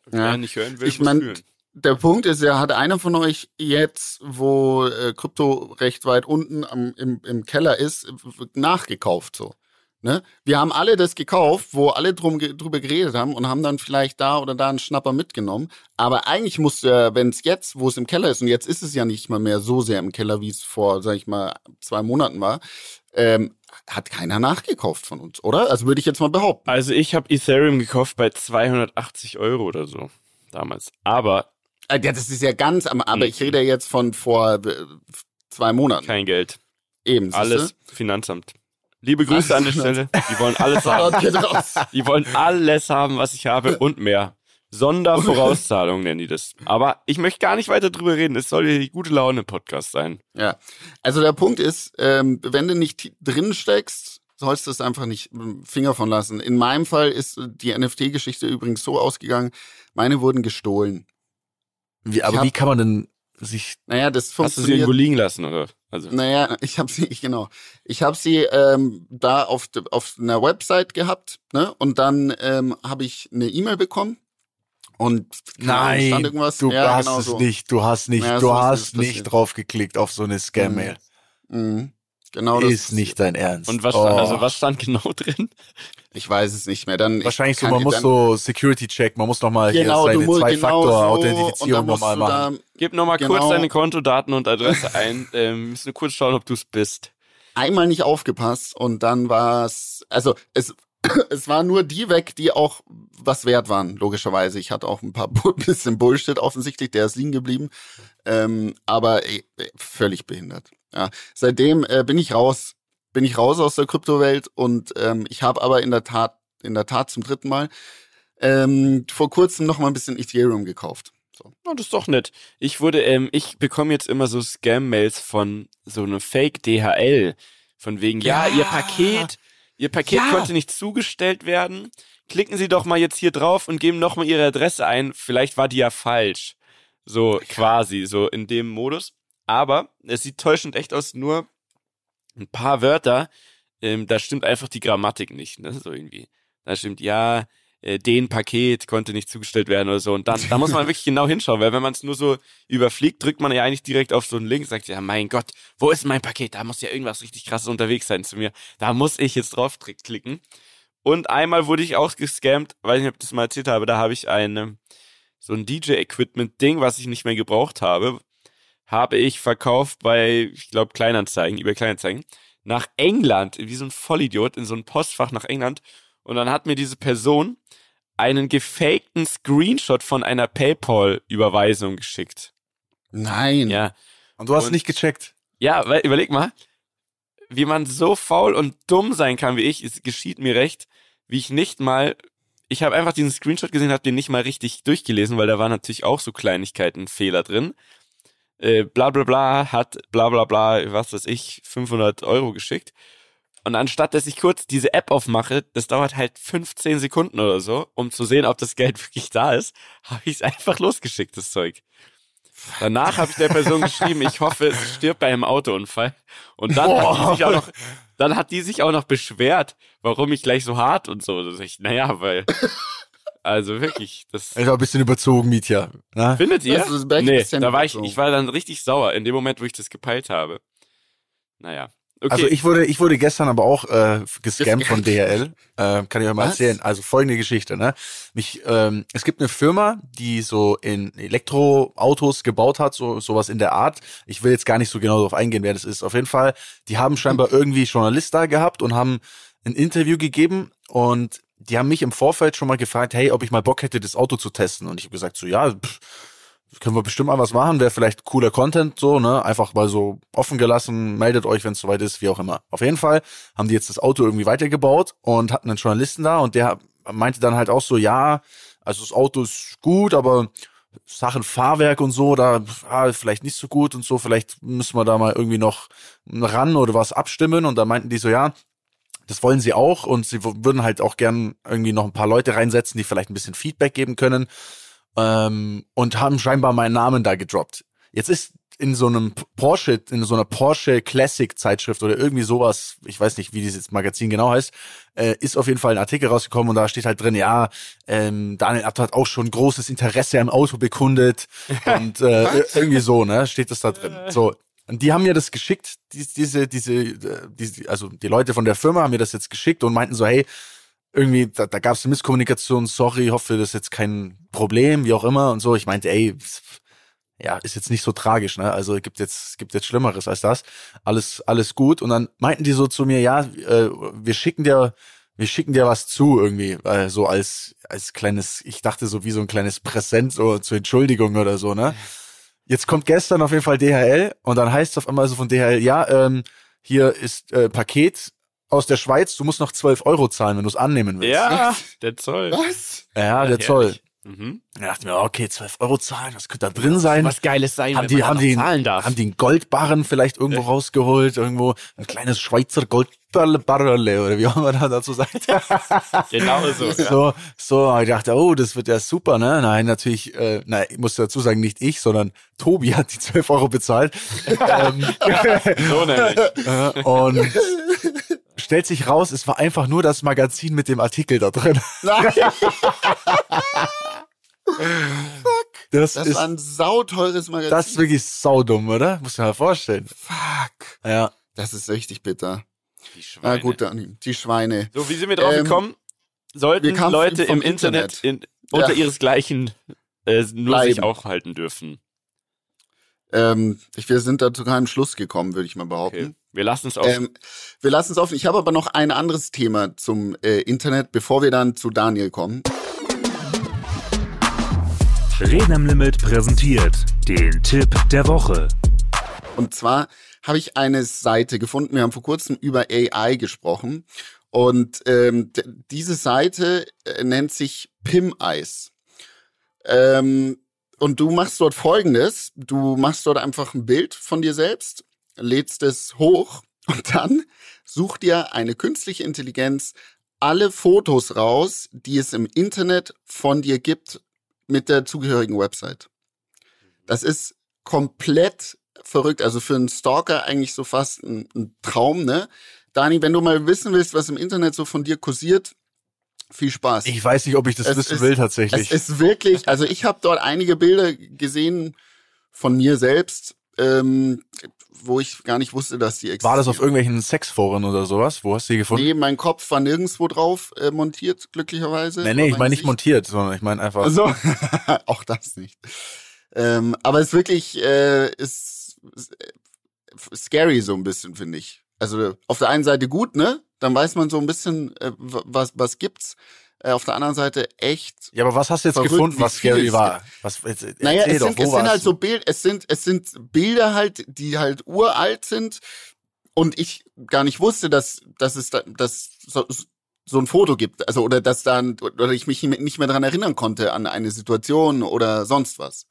[SPEAKER 3] Wer nicht hören will,
[SPEAKER 1] Ich
[SPEAKER 3] muss
[SPEAKER 1] mein,
[SPEAKER 3] fühlen.
[SPEAKER 1] Der Punkt ist ja, hat einer von euch jetzt, wo äh, Krypto recht weit unten am, im, im Keller ist, nachgekauft so? Ne? Wir haben alle das gekauft, wo alle drum, drüber geredet haben und haben dann vielleicht da oder da einen Schnapper mitgenommen. Aber eigentlich musste, wenn es jetzt, wo es im Keller ist, und jetzt ist es ja nicht mal mehr so sehr im Keller, wie es vor, sag ich mal, zwei Monaten war, ähm, hat keiner nachgekauft von uns, oder? Also würde ich jetzt mal behaupten.
[SPEAKER 3] Also ich habe Ethereum gekauft bei 280 Euro oder so damals. Aber
[SPEAKER 1] ja, das ist ja ganz, am- aber
[SPEAKER 3] Hm.
[SPEAKER 1] ich rede ja jetzt von vor äh, zwei Monaten.
[SPEAKER 3] kein Geld.
[SPEAKER 1] Eben?
[SPEAKER 3] Alles Finanzamt. Liebe Grüße an der Stelle. Die wollen alles haben. Die wollen alles haben, was ich habe und mehr. Sondervorauszahlung nennen die das. Aber ich möchte gar nicht weiter drüber reden. Es soll hier die gute Laune Podcast sein.
[SPEAKER 1] Ja, also der Punkt ist, ähm, wenn du nicht drin steckst, sollst du es einfach nicht ähm, Finger von lassen. In meinem Fall ist äh, die NFT-Geschichte übrigens so ausgegangen, meine wurden gestohlen.
[SPEAKER 2] Wie, aber
[SPEAKER 1] hab-
[SPEAKER 2] wie kann man denn sich.
[SPEAKER 1] Naja, das
[SPEAKER 3] Hast du sie
[SPEAKER 1] funktioniert.
[SPEAKER 3] irgendwo liegen lassen, oder? Also,
[SPEAKER 1] Naja, ich habe sie, ich, genau. Ich habe sie ähm, da auf, auf einer Website gehabt, ne? Und dann ähm, habe ich eine E-Mail bekommen. Und keine Ahnung, stand irgendwas.
[SPEAKER 2] du
[SPEAKER 1] ja,
[SPEAKER 2] hast
[SPEAKER 1] genau
[SPEAKER 2] es
[SPEAKER 1] so.
[SPEAKER 2] nicht, du hast nicht,
[SPEAKER 1] Ja,
[SPEAKER 2] du hast nicht
[SPEAKER 1] passiert.
[SPEAKER 2] drauf geklickt auf so eine Scam-Mail.
[SPEAKER 1] Mhm. Genau das
[SPEAKER 2] Ist nicht dein Ernst.
[SPEAKER 3] und was stand,
[SPEAKER 2] Oh.
[SPEAKER 3] also was stand genau drin?
[SPEAKER 1] Ich weiß es nicht mehr. Dann
[SPEAKER 2] Wahrscheinlich
[SPEAKER 1] ich
[SPEAKER 2] so, man muss so Security-Check, man muss nochmal
[SPEAKER 1] genau,
[SPEAKER 2] hier seine
[SPEAKER 1] musst genau so, und
[SPEAKER 2] Zwei-Faktor-Authentifizierung
[SPEAKER 1] dann musst
[SPEAKER 2] nochmal machen.
[SPEAKER 1] da
[SPEAKER 3] Gib nochmal
[SPEAKER 1] Genau.
[SPEAKER 3] kurz deine Kontodaten und Adresse ein. Ähm, müssen wir kurz schauen, ob du es bist.
[SPEAKER 1] einmal nicht aufgepasst und dann war es, also es, es war nur die weg, die auch was wert waren, logischerweise. Ich hatte auch ein paar bisschen Bullshit offensichtlich, der ist liegen geblieben, ähm, aber äh, völlig behindert. Ja, seitdem äh, bin ich raus, bin ich raus aus der Kryptowelt und ähm, ich habe aber in der Tat, in der Tat zum dritten Mal ähm, vor kurzem noch mal ein bisschen Ethereum gekauft. So.
[SPEAKER 3] Oh, das ist doch nett. Ich wurde, ähm, ich bekomme jetzt immer so Scam-Mails von so einem Fake-DHL. Von wegen, ja,
[SPEAKER 1] Ja.
[SPEAKER 3] Ihr Paket, Ihr Paket
[SPEAKER 1] Ja.
[SPEAKER 3] konnte nicht zugestellt werden. Klicken Sie doch mal jetzt hier drauf und geben noch mal Ihre Adresse ein. Vielleicht war die ja falsch. So quasi, so in dem Modus. Aber es sieht täuschend echt aus, nur ein paar Wörter, ähm, da stimmt einfach die Grammatik nicht. Ne? So irgendwie. Da stimmt, ja, äh, den Paket konnte nicht zugestellt werden oder so. Und dann, da muss man wirklich genau hinschauen, weil wenn man es nur so überfliegt, drückt man ja eigentlich direkt auf so einen Link, sagt ja, mein Gott, wo ist mein Paket? Da muss ja irgendwas richtig krasses unterwegs sein zu mir. Da muss ich jetzt drauf klicken. Und einmal wurde ich auch gescammt, weiß nicht, ob ich das mal erzählt habe, da habe ich eine, so ein DJ-Equipment-Ding, was ich nicht mehr gebraucht habe, habe ich verkauft bei, ich glaube, Kleinanzeigen, über Kleinanzeigen, nach England, wie so ein Vollidiot, in so ein Postfach nach England. Und dann hat mir diese Person einen gefakten Screenshot von einer PayPal-Überweisung geschickt.
[SPEAKER 1] Nein.
[SPEAKER 3] Ja.
[SPEAKER 2] Und du hast
[SPEAKER 3] Und-
[SPEAKER 2] nicht gecheckt.
[SPEAKER 3] Ja, weil, überleg mal, wie man so faul und dumm sein kann wie ich, es geschieht mir recht, wie ich nicht mal, ich habe einfach diesen Screenshot gesehen, habe den nicht mal richtig durchgelesen, weil da waren natürlich auch so Kleinigkeiten, Fehler drin. Äh, bla bla bla hat bla bla bla, was weiß ich, 500 Euro geschickt. Und anstatt dass ich kurz diese App aufmache, das dauert halt 15 Sekunden oder so, um zu sehen, ob das Geld wirklich da ist, habe ich es einfach losgeschickt, das Zeug. Danach habe ich der Person geschrieben, ich hoffe, es stirbt bei einem Autounfall. Und dann hat, die sich auch noch, dann hat die sich auch noch beschwert, warum ich gleich so hart und so. Sag ich, naja, weil, also wirklich, das
[SPEAKER 2] Das war ein bisschen überzogen, Mietja. Ne?
[SPEAKER 3] findet ihr?
[SPEAKER 1] Das ist
[SPEAKER 3] nee, da war ich, ich war dann richtig sauer in dem Moment, wo ich das gepeilt habe. Naja. Okay.
[SPEAKER 2] Also ich wurde, ich wurde gestern aber auch äh, gescammt von DHL. Äh, kann ich euch mal
[SPEAKER 1] Was?
[SPEAKER 2] erzählen. Also folgende Geschichte, ne? Mich, ähm, es gibt eine Firma, die so in Elektroautos gebaut hat, so sowas in der Art. Ich will jetzt gar nicht so genau darauf eingehen, wer das ist. Auf jeden Fall, die haben scheinbar irgendwie Journalist da gehabt und haben ein Interview gegeben und die haben mich im Vorfeld schon mal gefragt, hey, ob ich mal Bock hätte, das Auto zu testen. Und ich habe gesagt, so ja, pff, können wir bestimmt mal was machen, wäre vielleicht cooler Content, so, ne? Einfach mal so offen gelassen, meldet euch, wenn es soweit ist, wie auch immer. Auf jeden Fall haben die jetzt das Auto irgendwie weitergebaut und hatten einen Journalisten da und der meinte dann halt auch so, ja, also das Auto ist gut, aber Sachen Fahrwerk und so, da ah, vielleicht nicht so gut und so, vielleicht müssen wir da mal irgendwie noch ran oder was abstimmen und da meinten die so, ja, das wollen sie auch und sie würden halt auch gern irgendwie noch ein paar Leute reinsetzen, die vielleicht ein bisschen Feedback geben können ähm, und haben scheinbar meinen Namen da gedroppt. Jetzt ist in so einem Porsche, in so einer Porsche Classic Zeitschrift oder irgendwie sowas, ich weiß nicht, wie dieses Magazin genau heißt, äh, ist auf jeden Fall ein Artikel rausgekommen und da steht halt drin, ja, ähm, Daniel Abt hat auch schon großes Interesse am Auto bekundet und äh, irgendwie so, ne, steht das da drin. So. Und die haben mir das geschickt, die, diese, diese, diese, also die Leute von der Firma haben mir das jetzt geschickt und meinten so, hey, irgendwie, da, da gab es eine Misskommunikation, sorry, hoffe, das ist jetzt kein Problem, wie auch immer und so. Ich meinte, ey, ja, ist jetzt nicht so tragisch, ne? Also gibt jetzt gibt jetzt Schlimmeres als das. Alles alles gut und dann meinten die so zu mir, ja, äh, wir schicken dir wir schicken dir was zu irgendwie, äh, so als als kleines, ich dachte so wie so ein kleines Präsent so zur Entschuldigung oder so, ne? Jetzt kommt gestern auf jeden Fall DHL und dann heißt es auf einmal so von DHL, ja, ähm, hier ist äh, Paket aus der Schweiz, du musst noch 12 Euro zahlen, wenn du es annehmen willst.
[SPEAKER 3] Ja, der Zoll.
[SPEAKER 1] Was?
[SPEAKER 2] Ja, der. Zoll.
[SPEAKER 3] Mhm.
[SPEAKER 2] Da dachte ich mir, okay, 12 Euro zahlen, was könnte da drin sein?
[SPEAKER 3] Was Geiles sein,
[SPEAKER 2] haben
[SPEAKER 3] wenn
[SPEAKER 2] die,
[SPEAKER 3] man
[SPEAKER 2] haben die,
[SPEAKER 3] zahlen darf.
[SPEAKER 2] haben die einen Goldbarren vielleicht irgendwo rausgeholt, irgendwo ein kleines Schweizer Goldbarrele oder wie auch immer da dazu sagt.
[SPEAKER 3] genau so.
[SPEAKER 2] so, so, ich dachte, oh, das wird ja super, ne? Nein, natürlich, äh, nein, ich muss dazu sagen, nicht ich, sondern Tobi hat die 12 Euro bezahlt. ähm,
[SPEAKER 3] So nämlich.
[SPEAKER 2] und stellt sich raus, es war einfach nur das Magazin mit dem Artikel da drin.
[SPEAKER 1] Nein,
[SPEAKER 2] Das,
[SPEAKER 1] das
[SPEAKER 2] ist,
[SPEAKER 1] war ein sauteures Magazin.
[SPEAKER 2] das ist wirklich saudumm, oder? Muss man mal vorstellen.
[SPEAKER 1] Fuck.
[SPEAKER 2] Ja.
[SPEAKER 1] Das ist richtig bitter.
[SPEAKER 3] Die
[SPEAKER 1] Na
[SPEAKER 3] Schweine.
[SPEAKER 1] gut, Dani, die Schweine.
[SPEAKER 3] So, wie sind wir drauf
[SPEAKER 1] Ähm,
[SPEAKER 3] gekommen? Sollten Leute im Internet, in, unter
[SPEAKER 1] Ja.
[SPEAKER 3] ihresgleichen äh, nur sich
[SPEAKER 1] Bleiben.
[SPEAKER 3] aufhalten dürfen.
[SPEAKER 1] Ähm, ich, wir sind da zu keinem Schluss gekommen, würde ich mal behaupten.
[SPEAKER 3] Okay. Wir lassen es auf.
[SPEAKER 1] Ähm, wir lassen es offen. Ich habe aber noch ein anderes Thema zum äh, Internet, bevor wir dann zu Daniel kommen.
[SPEAKER 5] Reden am Limit präsentiert den Tipp der Woche.
[SPEAKER 1] Und zwar habe ich eine Seite gefunden. Wir haben vor kurzem über AI gesprochen. Und ähm, diese Seite äh, nennt sich Pim Eyes. Ähm, und du machst dort folgendes. Du machst dort einfach ein Bild von dir selbst, lädst es hoch und dann such dir eine künstliche Intelligenz alle Fotos raus, die es im Internet von dir gibt mit der zugehörigen Website. Das ist komplett verrückt. Also für einen Stalker eigentlich so fast ein, ein Traum, ne? Dani, wenn du mal wissen willst, was im Internet so von dir kursiert, viel Spaß.
[SPEAKER 2] Ich weiß nicht, ob ich das
[SPEAKER 1] Es
[SPEAKER 2] wissen
[SPEAKER 1] ist-
[SPEAKER 2] will
[SPEAKER 1] es
[SPEAKER 2] tatsächlich.
[SPEAKER 1] ist wirklich, also ich habe dort einige Bilder gesehen von mir selbst, ähm, wo ich gar nicht wusste, dass die existieren.
[SPEAKER 2] War das auf irgendwelchen Sexforen oder sowas? Wo hast du die gefunden?
[SPEAKER 1] Nee, mein Kopf war nirgendwo drauf äh, montiert, glücklicherweise.
[SPEAKER 2] nee, nee, ich meine
[SPEAKER 1] mein
[SPEAKER 2] nicht montiert, sondern ich meine einfach.
[SPEAKER 1] Also, auch das nicht. Ähm, aber es ist wirklich, äh, ist, ist äh, scary so ein bisschen, finde ich. Also auf der einen Seite gut, ne? Dann weiß man so ein bisschen, äh, was, was gibt's. Äh, auf der anderen Seite echt.
[SPEAKER 2] ja, aber was hast du jetzt
[SPEAKER 1] Verrückt,
[SPEAKER 2] gefunden, was
[SPEAKER 1] es
[SPEAKER 2] war? Was, jetzt,
[SPEAKER 1] Naja,
[SPEAKER 2] erzähl
[SPEAKER 1] es
[SPEAKER 2] doch,
[SPEAKER 1] sind, es sind halt so? Bild, es sind, es sind Bilder halt, die halt uralt sind und ich gar nicht wusste, dass, dass es da, dass so, so ein Foto gibt. Also, oder dass dann, oder ich mich nicht mehr daran erinnern konnte an eine Situation oder sonst was.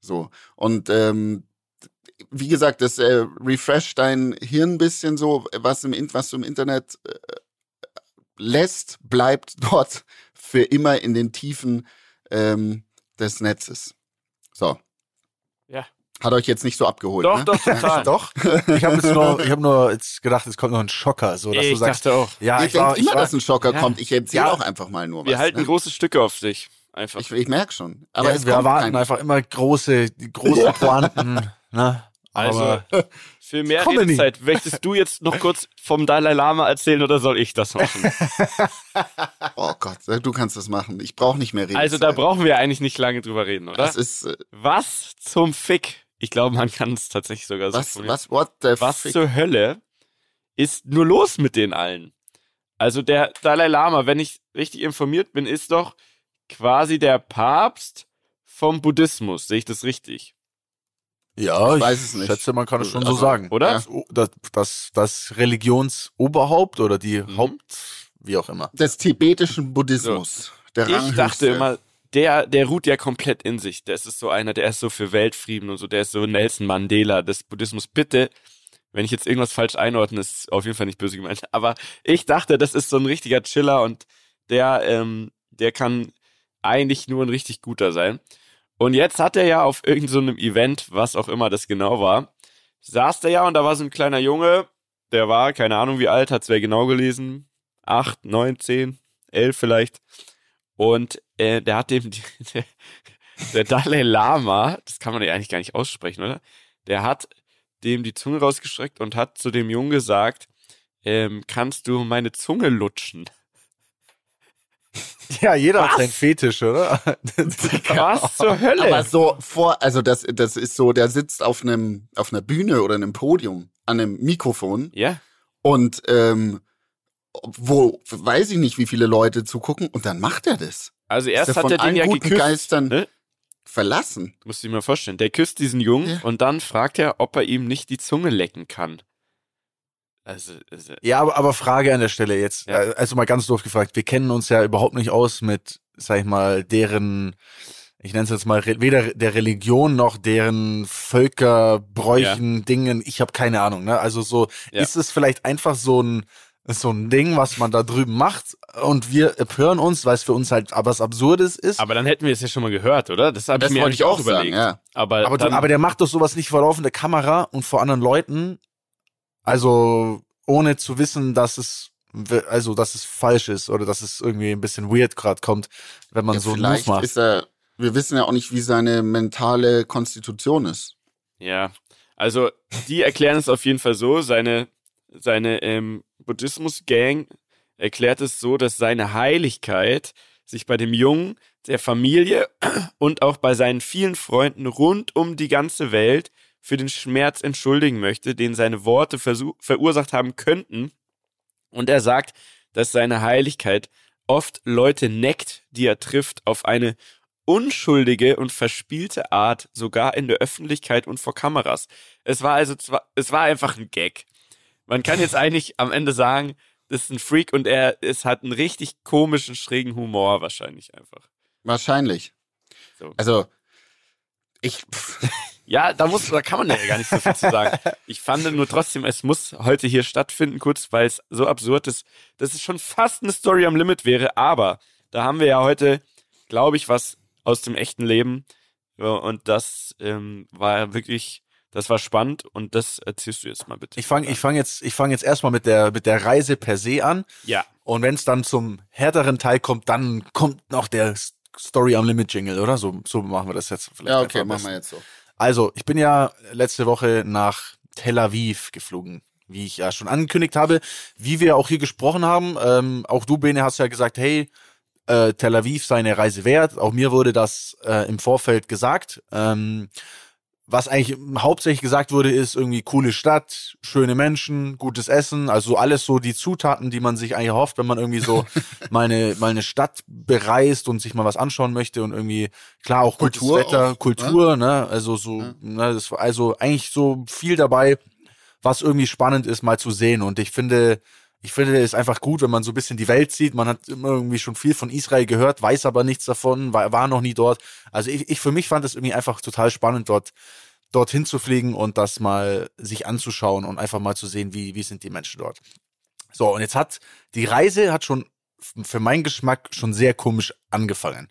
[SPEAKER 1] So. Und ähm, wie gesagt, das äh, refresht dein Hirn ein bisschen so, was im was du im Internet äh, lässt, bleibt dort für immer in den Tiefen ähm, des Netzes. So.
[SPEAKER 3] Ja.
[SPEAKER 1] Hat euch jetzt nicht so abgeholt.
[SPEAKER 3] doch,
[SPEAKER 1] ne?
[SPEAKER 3] doch, total.
[SPEAKER 2] Doch. Ich habe jetzt nur, ich habe nur jetzt gedacht, es kommt noch ein Schocker, so dass
[SPEAKER 3] ich
[SPEAKER 2] du sagst,
[SPEAKER 3] dachte auch.
[SPEAKER 2] ja,
[SPEAKER 1] Ihr
[SPEAKER 2] ich war,
[SPEAKER 1] denkt
[SPEAKER 2] ich
[SPEAKER 1] immer,
[SPEAKER 2] war,
[SPEAKER 1] dass ein Schocker
[SPEAKER 3] Ja.
[SPEAKER 1] kommt. Ich erzähle
[SPEAKER 2] Ja.
[SPEAKER 1] auch einfach mal nur
[SPEAKER 3] Wir
[SPEAKER 1] was.
[SPEAKER 3] halten
[SPEAKER 1] ne?
[SPEAKER 3] große Stücke auf sich. Einfach.
[SPEAKER 1] ich, ich merke schon. Aber
[SPEAKER 2] ja,
[SPEAKER 1] es
[SPEAKER 2] wir erwarten
[SPEAKER 1] kein-
[SPEAKER 2] einfach immer große, große Pointen, ne?
[SPEAKER 3] Also,
[SPEAKER 2] Aber
[SPEAKER 3] für mehr. Redezeit, möchtest du jetzt noch kurz vom Dalai Lama erzählen oder soll ich das machen?
[SPEAKER 1] Oh Gott, du kannst das machen. Ich brauche nicht mehr reden.
[SPEAKER 3] Also da brauchen wir eigentlich nicht lange drüber reden, oder?
[SPEAKER 1] Das ist äh,
[SPEAKER 3] Was zum Fick? Ich glaube, man kann es tatsächlich sogar so
[SPEAKER 1] was, was, what the
[SPEAKER 3] Was
[SPEAKER 1] fick?
[SPEAKER 3] zur Hölle ist nur los mit den allen? Also der Dalai Lama, wenn ich richtig informiert bin, ist doch quasi der Papst vom Buddhismus. Sehe ich das richtig?
[SPEAKER 2] Ja,
[SPEAKER 1] Ich weiß es nicht.
[SPEAKER 2] schätze, man kann es schon so
[SPEAKER 1] Also,
[SPEAKER 2] sagen.
[SPEAKER 3] oder?
[SPEAKER 2] Das, das, das, das Religionsoberhaupt oder die
[SPEAKER 3] Mhm.
[SPEAKER 2] Haupt, wie auch immer.
[SPEAKER 1] Des tibetischen Buddhismus. Der
[SPEAKER 3] Ich dachte immer, der, der ruht ja komplett in sich. Der ist so einer, der ist so für Weltfrieden und so, der ist so Nelson Mandela des Buddhismus. Bitte, wenn ich jetzt irgendwas falsch einordne, ist auf jeden Fall nicht böse gemeint. Aber ich dachte, das ist so ein richtiger Chiller und der, ähm, der kann eigentlich nur ein richtig guter sein. Und jetzt hat er ja auf irgendeinem so Event, was auch immer das genau war, saß der ja und da war so ein kleiner Junge, der war, keine Ahnung wie alt, hat's wer genau gelesen, acht, neun, zehn, elf vielleicht. Und äh, der hat dem, der, der Dalai Lama, das kann man ja eigentlich gar nicht aussprechen, oder? Der hat dem die Zunge rausgestreckt und hat zu dem Jungen gesagt, ähm, kannst du meine Zunge lutschen?
[SPEAKER 2] Ja, jeder hat
[SPEAKER 3] Was?
[SPEAKER 2] seinen Fetisch, oder?
[SPEAKER 3] Was zur Hölle?
[SPEAKER 1] Aber so vor, also das, das ist so, der sitzt auf einem, auf einer Bühne oder einem Podium an einem Mikrofon
[SPEAKER 3] ja,
[SPEAKER 1] und ähm, wo weiß ich nicht, wie viele Leute zugucken und dann macht er das.
[SPEAKER 3] also erst
[SPEAKER 1] er
[SPEAKER 3] hat er den ja
[SPEAKER 1] guten
[SPEAKER 3] geküsst.
[SPEAKER 1] Geistern
[SPEAKER 3] ne?
[SPEAKER 1] verlassen.
[SPEAKER 3] Musst du dir mal vorstellen. Der küsst diesen Jungen
[SPEAKER 1] Ja.
[SPEAKER 3] und dann fragt er, ob er ihm nicht die Zunge lecken kann. Also, also
[SPEAKER 2] Ja, aber, aber Frage an der Stelle jetzt.
[SPEAKER 3] Ja.
[SPEAKER 2] Also mal ganz doof gefragt. Wir kennen uns ja überhaupt nicht aus mit, sag ich mal, deren, ich nenne es jetzt mal, weder der Religion noch deren Völker, Bräuchen, Dingen. Ich habe keine Ahnung. Ne? Also so,
[SPEAKER 3] Ja.
[SPEAKER 2] ist es vielleicht einfach so ein, so ein Ding, was man da drüben macht und wir hören uns, weil es für uns halt aber was Absurdes ist.
[SPEAKER 3] aber dann hätten wir es ja schon mal gehört, oder? Das habe ich mir
[SPEAKER 1] wollte
[SPEAKER 3] eigentlich
[SPEAKER 1] ich
[SPEAKER 3] auch
[SPEAKER 1] auch sagen,
[SPEAKER 3] überlegt.
[SPEAKER 1] ja.
[SPEAKER 3] Aber,
[SPEAKER 2] Aber,
[SPEAKER 3] dann,
[SPEAKER 2] aber der macht doch sowas nicht vor laufender Kamera und vor anderen Leuten. Also ohne zu wissen, dass es also dass es falsch ist oder dass es irgendwie ein bisschen weird gerade kommt, wenn man
[SPEAKER 1] Ja,
[SPEAKER 2] so einen Move macht.
[SPEAKER 1] ist er, wir wissen ja auch nicht, wie seine mentale Konstitution ist.
[SPEAKER 3] Ja, also die erklären es auf jeden Fall so. Seine, seine ähm, Buddhismus-Gang erklärt es so, dass seine Heiligkeit sich bei dem Jungen, der Familie und auch bei seinen vielen Freunden rund um die ganze Welt für den Schmerz entschuldigen möchte, den seine Worte verursacht haben könnten. Und er sagt, dass seine Heiligkeit oft Leute neckt, die er trifft, auf eine unschuldige und verspielte Art, sogar in der Öffentlichkeit und vor Kameras. Es war also zwar, es war einfach ein Gag. Man kann jetzt eigentlich am Ende sagen, das ist ein Freak und er es hat einen richtig komischen, schrägen Humor wahrscheinlich einfach.
[SPEAKER 1] Wahrscheinlich.
[SPEAKER 3] So.
[SPEAKER 1] Also, ich, pff,
[SPEAKER 3] Ja, da muss, da kann man ja gar nicht so viel zu sagen. Ich fand nur trotzdem, es muss heute hier stattfinden, kurz, weil es so absurd ist, dass es schon fast eine Story am Limit wäre, aber da haben wir ja heute, glaube ich, was aus dem echten Leben und das ähm, war wirklich, das war spannend und das erzählst du jetzt mal bitte.
[SPEAKER 2] Ich fange ich fang jetzt, ich fang jetzt erstmal mit der, mit der Reise per se an.
[SPEAKER 3] ja,
[SPEAKER 2] Und wenn es dann zum härteren Teil kommt, dann kommt noch der Story am Limit Jingle, oder? So, so machen wir das jetzt vielleicht.
[SPEAKER 1] ja, okay, machen wir jetzt so.
[SPEAKER 2] Also, ich bin ja letzte Woche nach Tel Aviv geflogen, wie ich ja schon angekündigt habe, wie wir auch hier gesprochen haben. Ähm, auch du, Bene, hast ja gesagt, hey, äh, Tel Aviv sei eine Reise wert. Auch mir wurde das äh, im Vorfeld gesagt. Ähm, was eigentlich hauptsächlich gesagt wurde, ist irgendwie coole Stadt, schöne Menschen, gutes Essen, also alles so die Zutaten, die man sich eigentlich hofft, wenn man irgendwie so mal eine, mal eine Stadt bereist und sich mal was anschauen möchte und irgendwie, klar, auch
[SPEAKER 1] Kultur
[SPEAKER 2] gutes Wetter,
[SPEAKER 1] auch,
[SPEAKER 2] Kultur, ne, also so,
[SPEAKER 1] Ja.
[SPEAKER 2] ne, das also eigentlich so viel dabei, was irgendwie spannend ist, mal zu sehen. Und ich finde, ich finde es einfach gut, wenn man so ein bisschen die Welt sieht. Man hat immer irgendwie schon viel von Israel gehört, weiß aber nichts davon, war, war noch nie dort. Also ich, ich für mich fand es irgendwie einfach total spannend, dort dorthin zu fliegen und das mal sich anzuschauen und einfach mal zu sehen, wie, wie sind die Menschen dort. So, und jetzt hat die Reise hat schon für meinen Geschmack schon sehr komisch angefangen.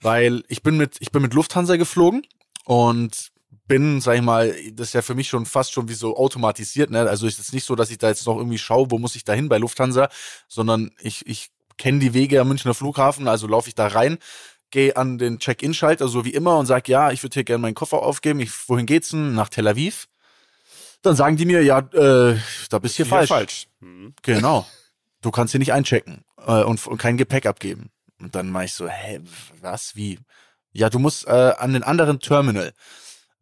[SPEAKER 2] Weil ich bin mit, ich bin mit Lufthansa geflogen und bin, sag ich mal, das ist ja für mich schon fast schon wie so automatisiert, ne? Also ist jetzt nicht so, dass ich da jetzt noch irgendwie schaue, wo muss ich da hin bei Lufthansa, sondern ich, ich kenne die Wege am Münchner Flughafen, also laufe ich da rein, gehe an den Check-In-Schalter, so wie immer, und sag, ja, ich würde hier gerne meinen Koffer aufgeben. Ich, wohin geht's denn? Nach Tel Aviv. Dann sagen die mir, ja, äh, da bist hier falsch.
[SPEAKER 3] falsch. Mhm.
[SPEAKER 2] Genau. Du kannst hier nicht einchecken äh, und, und kein Gepäck abgeben. Und dann mach ich so, hä, was, wie? Ja, du musst äh, an den anderen Terminal.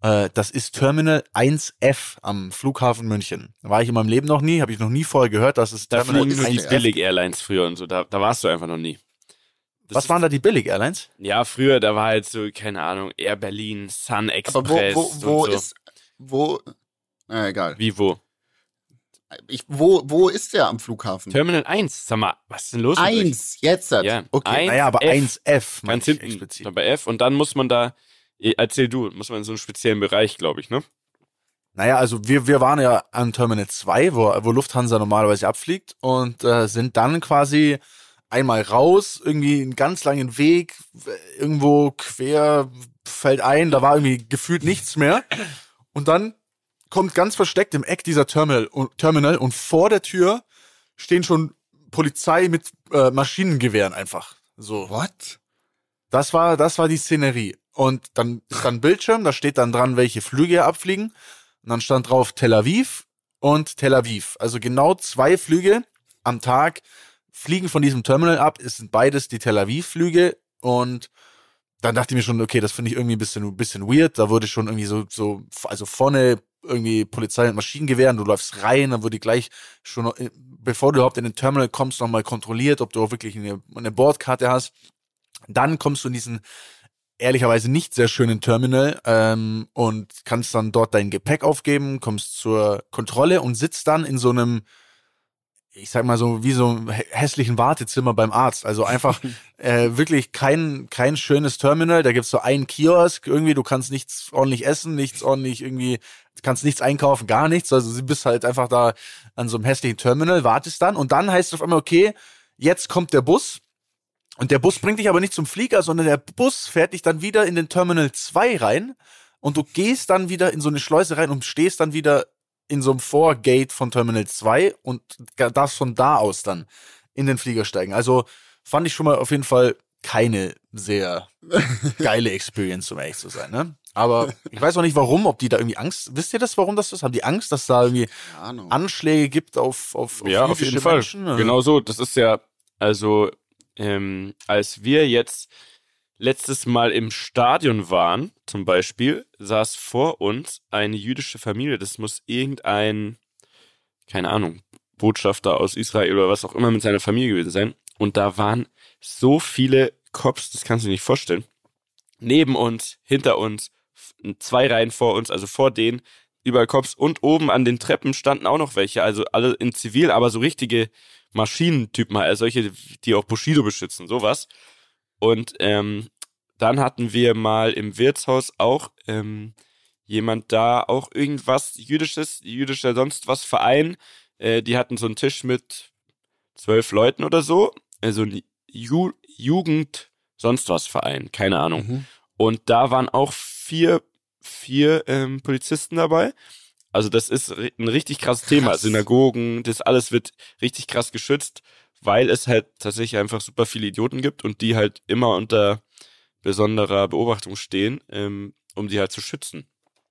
[SPEAKER 2] Äh, das ist Terminal 1F am Flughafen München. Da war ich in meinem Leben noch nie, habe ich noch nie vorher gehört, dass es
[SPEAKER 3] Da
[SPEAKER 2] Terminal
[SPEAKER 3] fliegen nur die
[SPEAKER 2] 1F.
[SPEAKER 3] Billig-Airlines früher und so, da, da warst du einfach noch nie. Das
[SPEAKER 2] Was waren da die Billig-Airlines?
[SPEAKER 3] Ja, früher, da war halt so, keine Ahnung, Air Berlin, Sun
[SPEAKER 1] Aber wo,
[SPEAKER 3] Express
[SPEAKER 1] wo, wo
[SPEAKER 3] und so.
[SPEAKER 1] ist, wo, na egal.
[SPEAKER 3] Wie wo?
[SPEAKER 1] Ich, wo, wo ist der am Flughafen?
[SPEAKER 3] Terminal 1, sag mal, was ist denn los mit euch?
[SPEAKER 1] Eins, jetzt. hat.
[SPEAKER 3] Ja,
[SPEAKER 1] okay.
[SPEAKER 3] ein-
[SPEAKER 2] Naja, aber
[SPEAKER 3] 1F.
[SPEAKER 2] 1F. meine
[SPEAKER 3] Ganz hinten
[SPEAKER 2] explizit.
[SPEAKER 3] bei F und dann muss man da, erzähl du, muss man in so einen speziellen Bereich, glaube ich, ne?
[SPEAKER 2] Naja, also wir, wir waren ja an Terminal 2, wo, wo Lufthansa normalerweise abfliegt und äh, sind dann quasi einmal raus, irgendwie einen ganz langen Weg, äh, irgendwo quer, fällt ein, da war irgendwie gefühlt nichts mehr. Und dann kommt ganz versteckt im Eck dieser Terminal, und- Terminal und vor der Tür stehen schon Polizei mit äh, Maschinengewehren einfach. So.
[SPEAKER 1] What?
[SPEAKER 2] Das war, das war die Szenerie. Und dann ist dann ein Bildschirm, da steht dann dran, welche Flüge abfliegen. Und dann stand drauf Tel Aviv und Tel Aviv. Also genau zwei Flüge am Tag fliegen von diesem Terminal ab. Es sind beides die Tel Aviv-Flüge und dann dachte ich mir schon, okay, das finde ich irgendwie ein bisschen, ein bisschen weird. Da wurde schon irgendwie so, so, also vorne irgendwie Polizei mit Maschinengewehren, du läufst rein, dann wurde gleich schon, äh, bevor du überhaupt in den Terminal kommst, nochmal kontrolliert, ob du auch wirklich eine, eine Bordkarte hast. Dann kommst du in diesen ehrlicherweise nicht sehr schönen Terminal ähm, und kannst dann dort dein Gepäck aufgeben, kommst zur Kontrolle und sitzt dann in so einem ich sag mal so, wie so einem hässlichen Wartezimmer beim Arzt. Also einfach äh, wirklich kein, kein schönes Terminal. Da gibt's so einen Kiosk, irgendwie, du kannst nichts ordentlich essen, nichts ordentlich irgendwie, kannst nichts einkaufen, gar nichts. Also du bist halt einfach da an so einem hässlichen Terminal, wartest dann und dann heißt es auf einmal, okay, jetzt kommt der Bus. Und der Bus bringt dich aber nicht zum Flieger, sondern der Bus fährt dich dann wieder in den Terminal 2 rein und du gehst dann wieder in so eine Schleuse rein und stehst dann wieder in so einem Vorgate von Terminal 2 und darfst von da aus dann in den Flieger steigen. Also fand ich schon mal auf jeden Fall keine sehr geile Experience, um ehrlich zu sein. Ne? Aber ich weiß auch nicht warum, ob die da irgendwie Angst, wisst ihr das, warum das ist? Haben die Angst, dass da irgendwie Anschläge gibt auf, auf,
[SPEAKER 3] auf Ja, auf jeden Fall. Menschen? Genau so. Das ist ja, also, ähm, als wir jetzt letztes Mal im Stadion waren, zum Beispiel, saß vor uns eine jüdische Familie. Das muss irgendein, keine Ahnung, Botschafter aus Israel oder was auch immer mit seiner Familie gewesen sein. Und da waren so viele Cops, das kannst du dir nicht vorstellen. Neben uns, hinter uns, zwei Reihen vor uns, also vor denen, überall Cops und oben an den Treppen standen auch noch welche, also alle in Zivil, aber so richtige Maschinentypen, also solche, die auch Bushido beschützen, sowas. Und ähm, dann hatten wir mal im Wirtshaus auch ähm, jemand da, auch irgendwas jüdisches, jüdischer sonst was Verein. Äh, die hatten so einen Tisch mit zwölf Leuten oder so, also ein Ju Jugend sonst was Verein, keine Ahnung. Mhm. Und da waren auch vier, vier ähm, Polizisten dabei. Also das ist ein richtig krasses Thema. Krass. Synagogen, das alles wird richtig krass geschützt, weil es halt tatsächlich einfach super viele Idioten gibt und die halt immer unter besonderer Beobachtung stehen, ähm, um die halt zu schützen.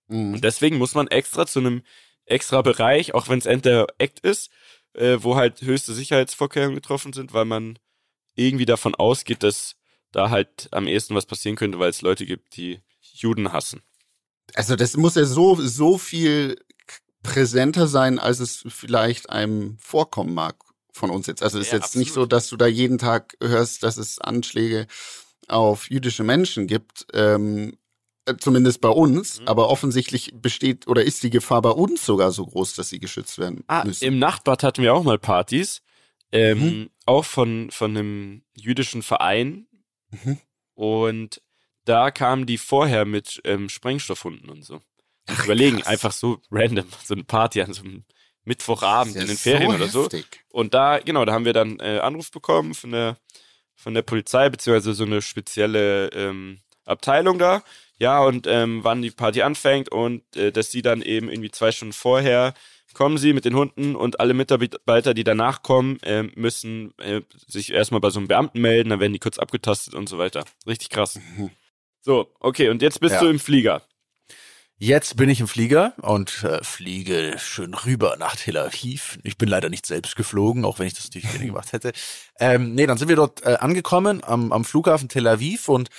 [SPEAKER 3] Mhm. Und deswegen muss man extra zu einem extra Bereich, auch wenn es Enter Act ist, äh, wo halt höchste Sicherheitsvorkehrungen getroffen sind, weil man irgendwie davon ausgeht, dass da halt am ehesten was passieren könnte, weil es Leute gibt, die Juden hassen.
[SPEAKER 1] Also das muss ja so, so viel präsenter sein, als es vielleicht einem vorkommen mag von uns jetzt. Also es ja, ist jetzt absolut. nicht so, dass du da jeden Tag hörst, dass es Anschläge auf jüdische Menschen gibt, ähm, äh, zumindest bei uns, mhm. aber offensichtlich besteht oder ist die Gefahr bei uns sogar so groß, dass sie geschützt werden
[SPEAKER 3] ah,
[SPEAKER 1] müssen.
[SPEAKER 3] Im Nachtbad hatten wir auch mal Partys, ähm, mhm. auch von, von einem jüdischen Verein. Mhm. Und da kamen die vorher mit ähm, Sprengstoffhunden und so. Ach, überlegen, krass. einfach so random, so eine Party an so einem Mittwochabend in den Ferien so oder so. Und da, genau, da haben wir dann äh, Anruf bekommen von der von der Polizei, beziehungsweise so eine spezielle ähm, Abteilung da. Ja, und ähm, wann die Party anfängt und äh, dass sie dann eben irgendwie zwei Stunden vorher kommen sie mit den Hunden und alle Mitarbeiter, die danach kommen, äh, müssen äh, sich erstmal bei so einem Beamten melden, dann werden die kurz abgetastet und so weiter. Richtig krass. Mhm. So, okay, und jetzt bist ja. du im Flieger.
[SPEAKER 2] Jetzt bin ich im Flieger und äh, fliege schön rüber nach Tel Aviv. Ich bin leider nicht selbst geflogen, auch wenn ich das natürlich gerne gemacht hätte. Ähm, nee, dann sind wir dort äh, angekommen am, am Flughafen Tel Aviv und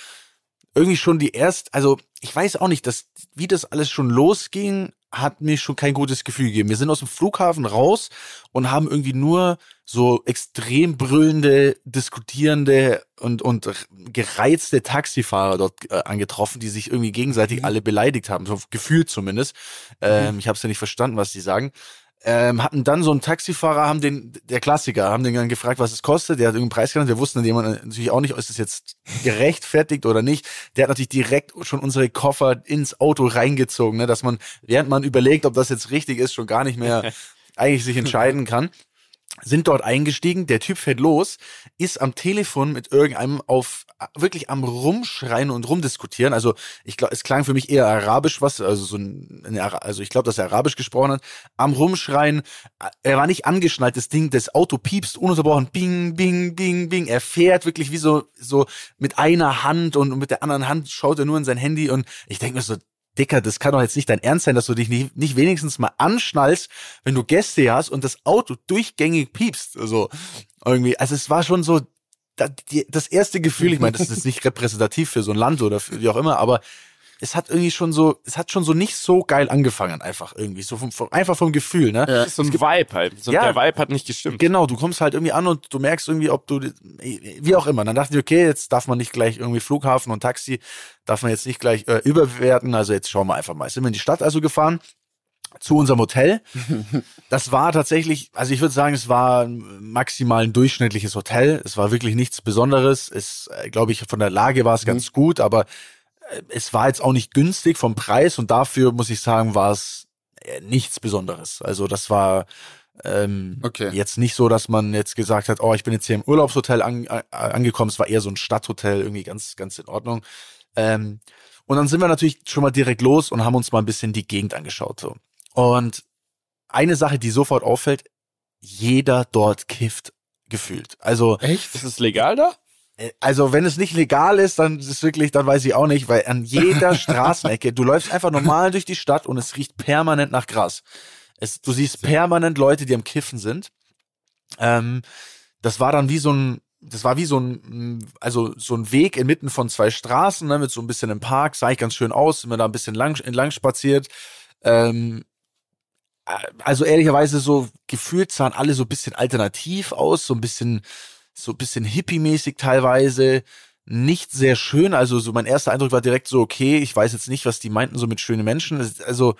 [SPEAKER 2] irgendwie schon die erst, also ich weiß auch nicht, dass, wie das alles schon losging, hat mir schon kein gutes Gefühl gegeben. Wir sind aus dem Flughafen raus und haben irgendwie nur so extrem brüllende, diskutierende und, und gereizte Taxifahrer dort äh, angetroffen, die sich irgendwie gegenseitig mhm. alle beleidigt haben, so gefühlt zumindest. Ähm, mhm. Ich habe es ja nicht verstanden, was die sagen ähm, hatten dann so einen Taxifahrer, haben den, der Klassiker, haben den dann gefragt, was es kostet. Der hat irgendeinen Preis genannt. Wir wussten jemand natürlich auch nicht, ist das jetzt gerechtfertigt oder nicht. Der hat natürlich direkt schon unsere Koffer ins Auto reingezogen, ne, dass man, während man überlegt, ob das jetzt richtig ist, schon gar nicht mehr eigentlich sich entscheiden kann sind dort eingestiegen, der Typ fährt los, ist am Telefon mit irgendeinem auf wirklich am rumschreien und rumdiskutieren. Also ich glaube, es klang für mich eher arabisch was, also so ein, also ich glaube, dass er arabisch gesprochen hat. Am rumschreien, er war nicht angeschnallt, das Ding, das Auto piepst ununterbrochen, bing, bing, bing, bing. Er fährt wirklich wie so so mit einer Hand und mit der anderen Hand schaut er nur in sein Handy und ich denke mir so, Dicker, das kann doch jetzt nicht dein Ernst sein, dass du dich nicht, nicht wenigstens mal anschnallst, wenn du Gäste hast und das Auto durchgängig piepst. Also irgendwie, also es war schon so das erste Gefühl, ich meine, das ist nicht repräsentativ für so ein Land oder für, wie auch immer, aber es hat irgendwie schon so, es hat schon so nicht so geil angefangen, einfach irgendwie. So vom, vom, einfach vom Gefühl, ne?
[SPEAKER 1] Ja.
[SPEAKER 3] So ein Vibe halt. So,
[SPEAKER 2] Ja.
[SPEAKER 3] Der Vibe hat nicht gestimmt.
[SPEAKER 2] Genau, du kommst halt irgendwie an und du merkst irgendwie, ob du, wie auch immer. Dann dachte ich, okay, jetzt darf man nicht gleich irgendwie Flughafen und Taxi, darf man jetzt nicht gleich äh, überbewerten. Also jetzt schauen wir einfach mal. Sind wir in die Stadt also gefahren zu unserem Hotel. Das war tatsächlich, also ich würde sagen, es war maximal ein durchschnittliches Hotel. Es war wirklich nichts Besonderes. Es, äh, glaube ich, von der Lage war es ganz gut, aber äh, es war jetzt auch nicht günstig vom Preis und dafür muss ich sagen, war es äh, nichts Besonderes. Also das war ähm,
[SPEAKER 1] Okay.
[SPEAKER 2] jetzt nicht so, dass man jetzt gesagt hat, oh, ich bin jetzt hier im Urlaubshotel an, äh, angekommen. Es war eher so ein Stadthotel, irgendwie ganz, ganz in Ordnung. Ähm, und dann sind wir natürlich schon mal direkt los und haben uns mal ein bisschen die Gegend angeschaut. So. Und eine Sache, die sofort auffällt, jeder dort kifft gefühlt. Also,
[SPEAKER 1] Echt?
[SPEAKER 3] Ist es legal da?
[SPEAKER 2] äh, also wenn es nicht legal ist, dann ist es wirklich, dann weiß ich auch nicht, weil an jeder Straßenecke, du läufst einfach normal durch die Stadt und es riecht permanent nach Gras. Es, du siehst permanent Leute, die am Kiffen sind. Ähm, das war dann wie so ein, das war wie so ein, also so ein Weg inmitten von zwei Straßen, ne, mit so ein bisschen im Park, sah ich ganz schön aus, sind wir da ein bisschen lang, entlang spaziert. Ähm, äh, also ehrlicherweise so gefühlt sahen alle so ein bisschen alternativ aus, so ein bisschen, so ein bisschen hippie-mäßig teilweise. Nicht sehr schön, also so mein erster Eindruck war direkt so, okay, ich weiß jetzt nicht, was die meinten so mit schönen Menschen. Also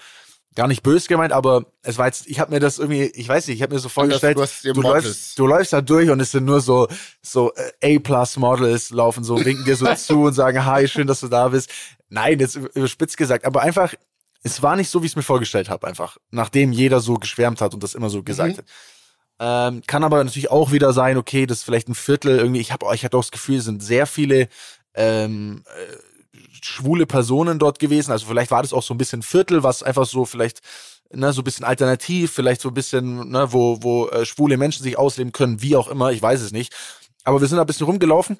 [SPEAKER 2] gar nicht böse gemeint, aber es war jetzt, ich habe mir das irgendwie, ich weiß nicht, ich habe mir so vorgestellt,
[SPEAKER 1] du dir
[SPEAKER 2] du
[SPEAKER 1] Models.
[SPEAKER 2] läufst, du läufst da durch und es sind nur so so äh, A-Plus-Models laufen so, winken dir so zu und sagen, hi, schön, dass du da bist. Nein, jetzt über- überspitzt gesagt, aber einfach, es war nicht so, wie ich es mir vorgestellt habe, einfach, nachdem jeder so geschwärmt hat und das immer so gesagt hat. Ähm, kann aber natürlich auch wieder sein, okay, das ist vielleicht ein Viertel irgendwie. Ich habe, ich hatte auch das Gefühl, es sind sehr viele ähm, äh, schwule Personen dort gewesen. Also vielleicht war das auch so ein bisschen Viertel, was einfach so vielleicht ne, so ein bisschen alternativ, vielleicht so ein bisschen, ne, wo, wo äh, schwule Menschen sich ausleben können, wie auch immer, ich weiß es nicht. Aber wir sind da ein bisschen rumgelaufen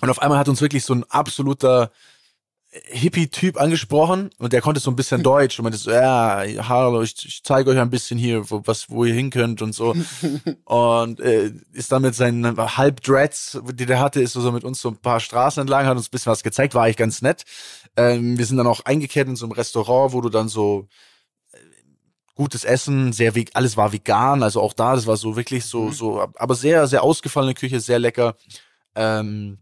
[SPEAKER 2] und auf einmal hat uns wirklich so ein absoluter Hippie-Typ angesprochen und der konnte so ein bisschen Deutsch und meinte so, ja, hallo, ich, ich zeige euch ein bisschen hier, wo, was, wo ihr hin könnt und so. und äh, ist dann mit seinen Halb-Dreads, die der hatte, ist so mit uns so ein paar Straßen entlang, hat uns ein bisschen was gezeigt, war eigentlich ganz nett. Ähm, wir sind dann auch eingekehrt in so einem Restaurant, wo du dann so äh, gutes Essen, sehr alles war vegan, also auch da, das war so wirklich so, so, aber sehr, sehr ausgefallene Küche, sehr lecker. Ähm,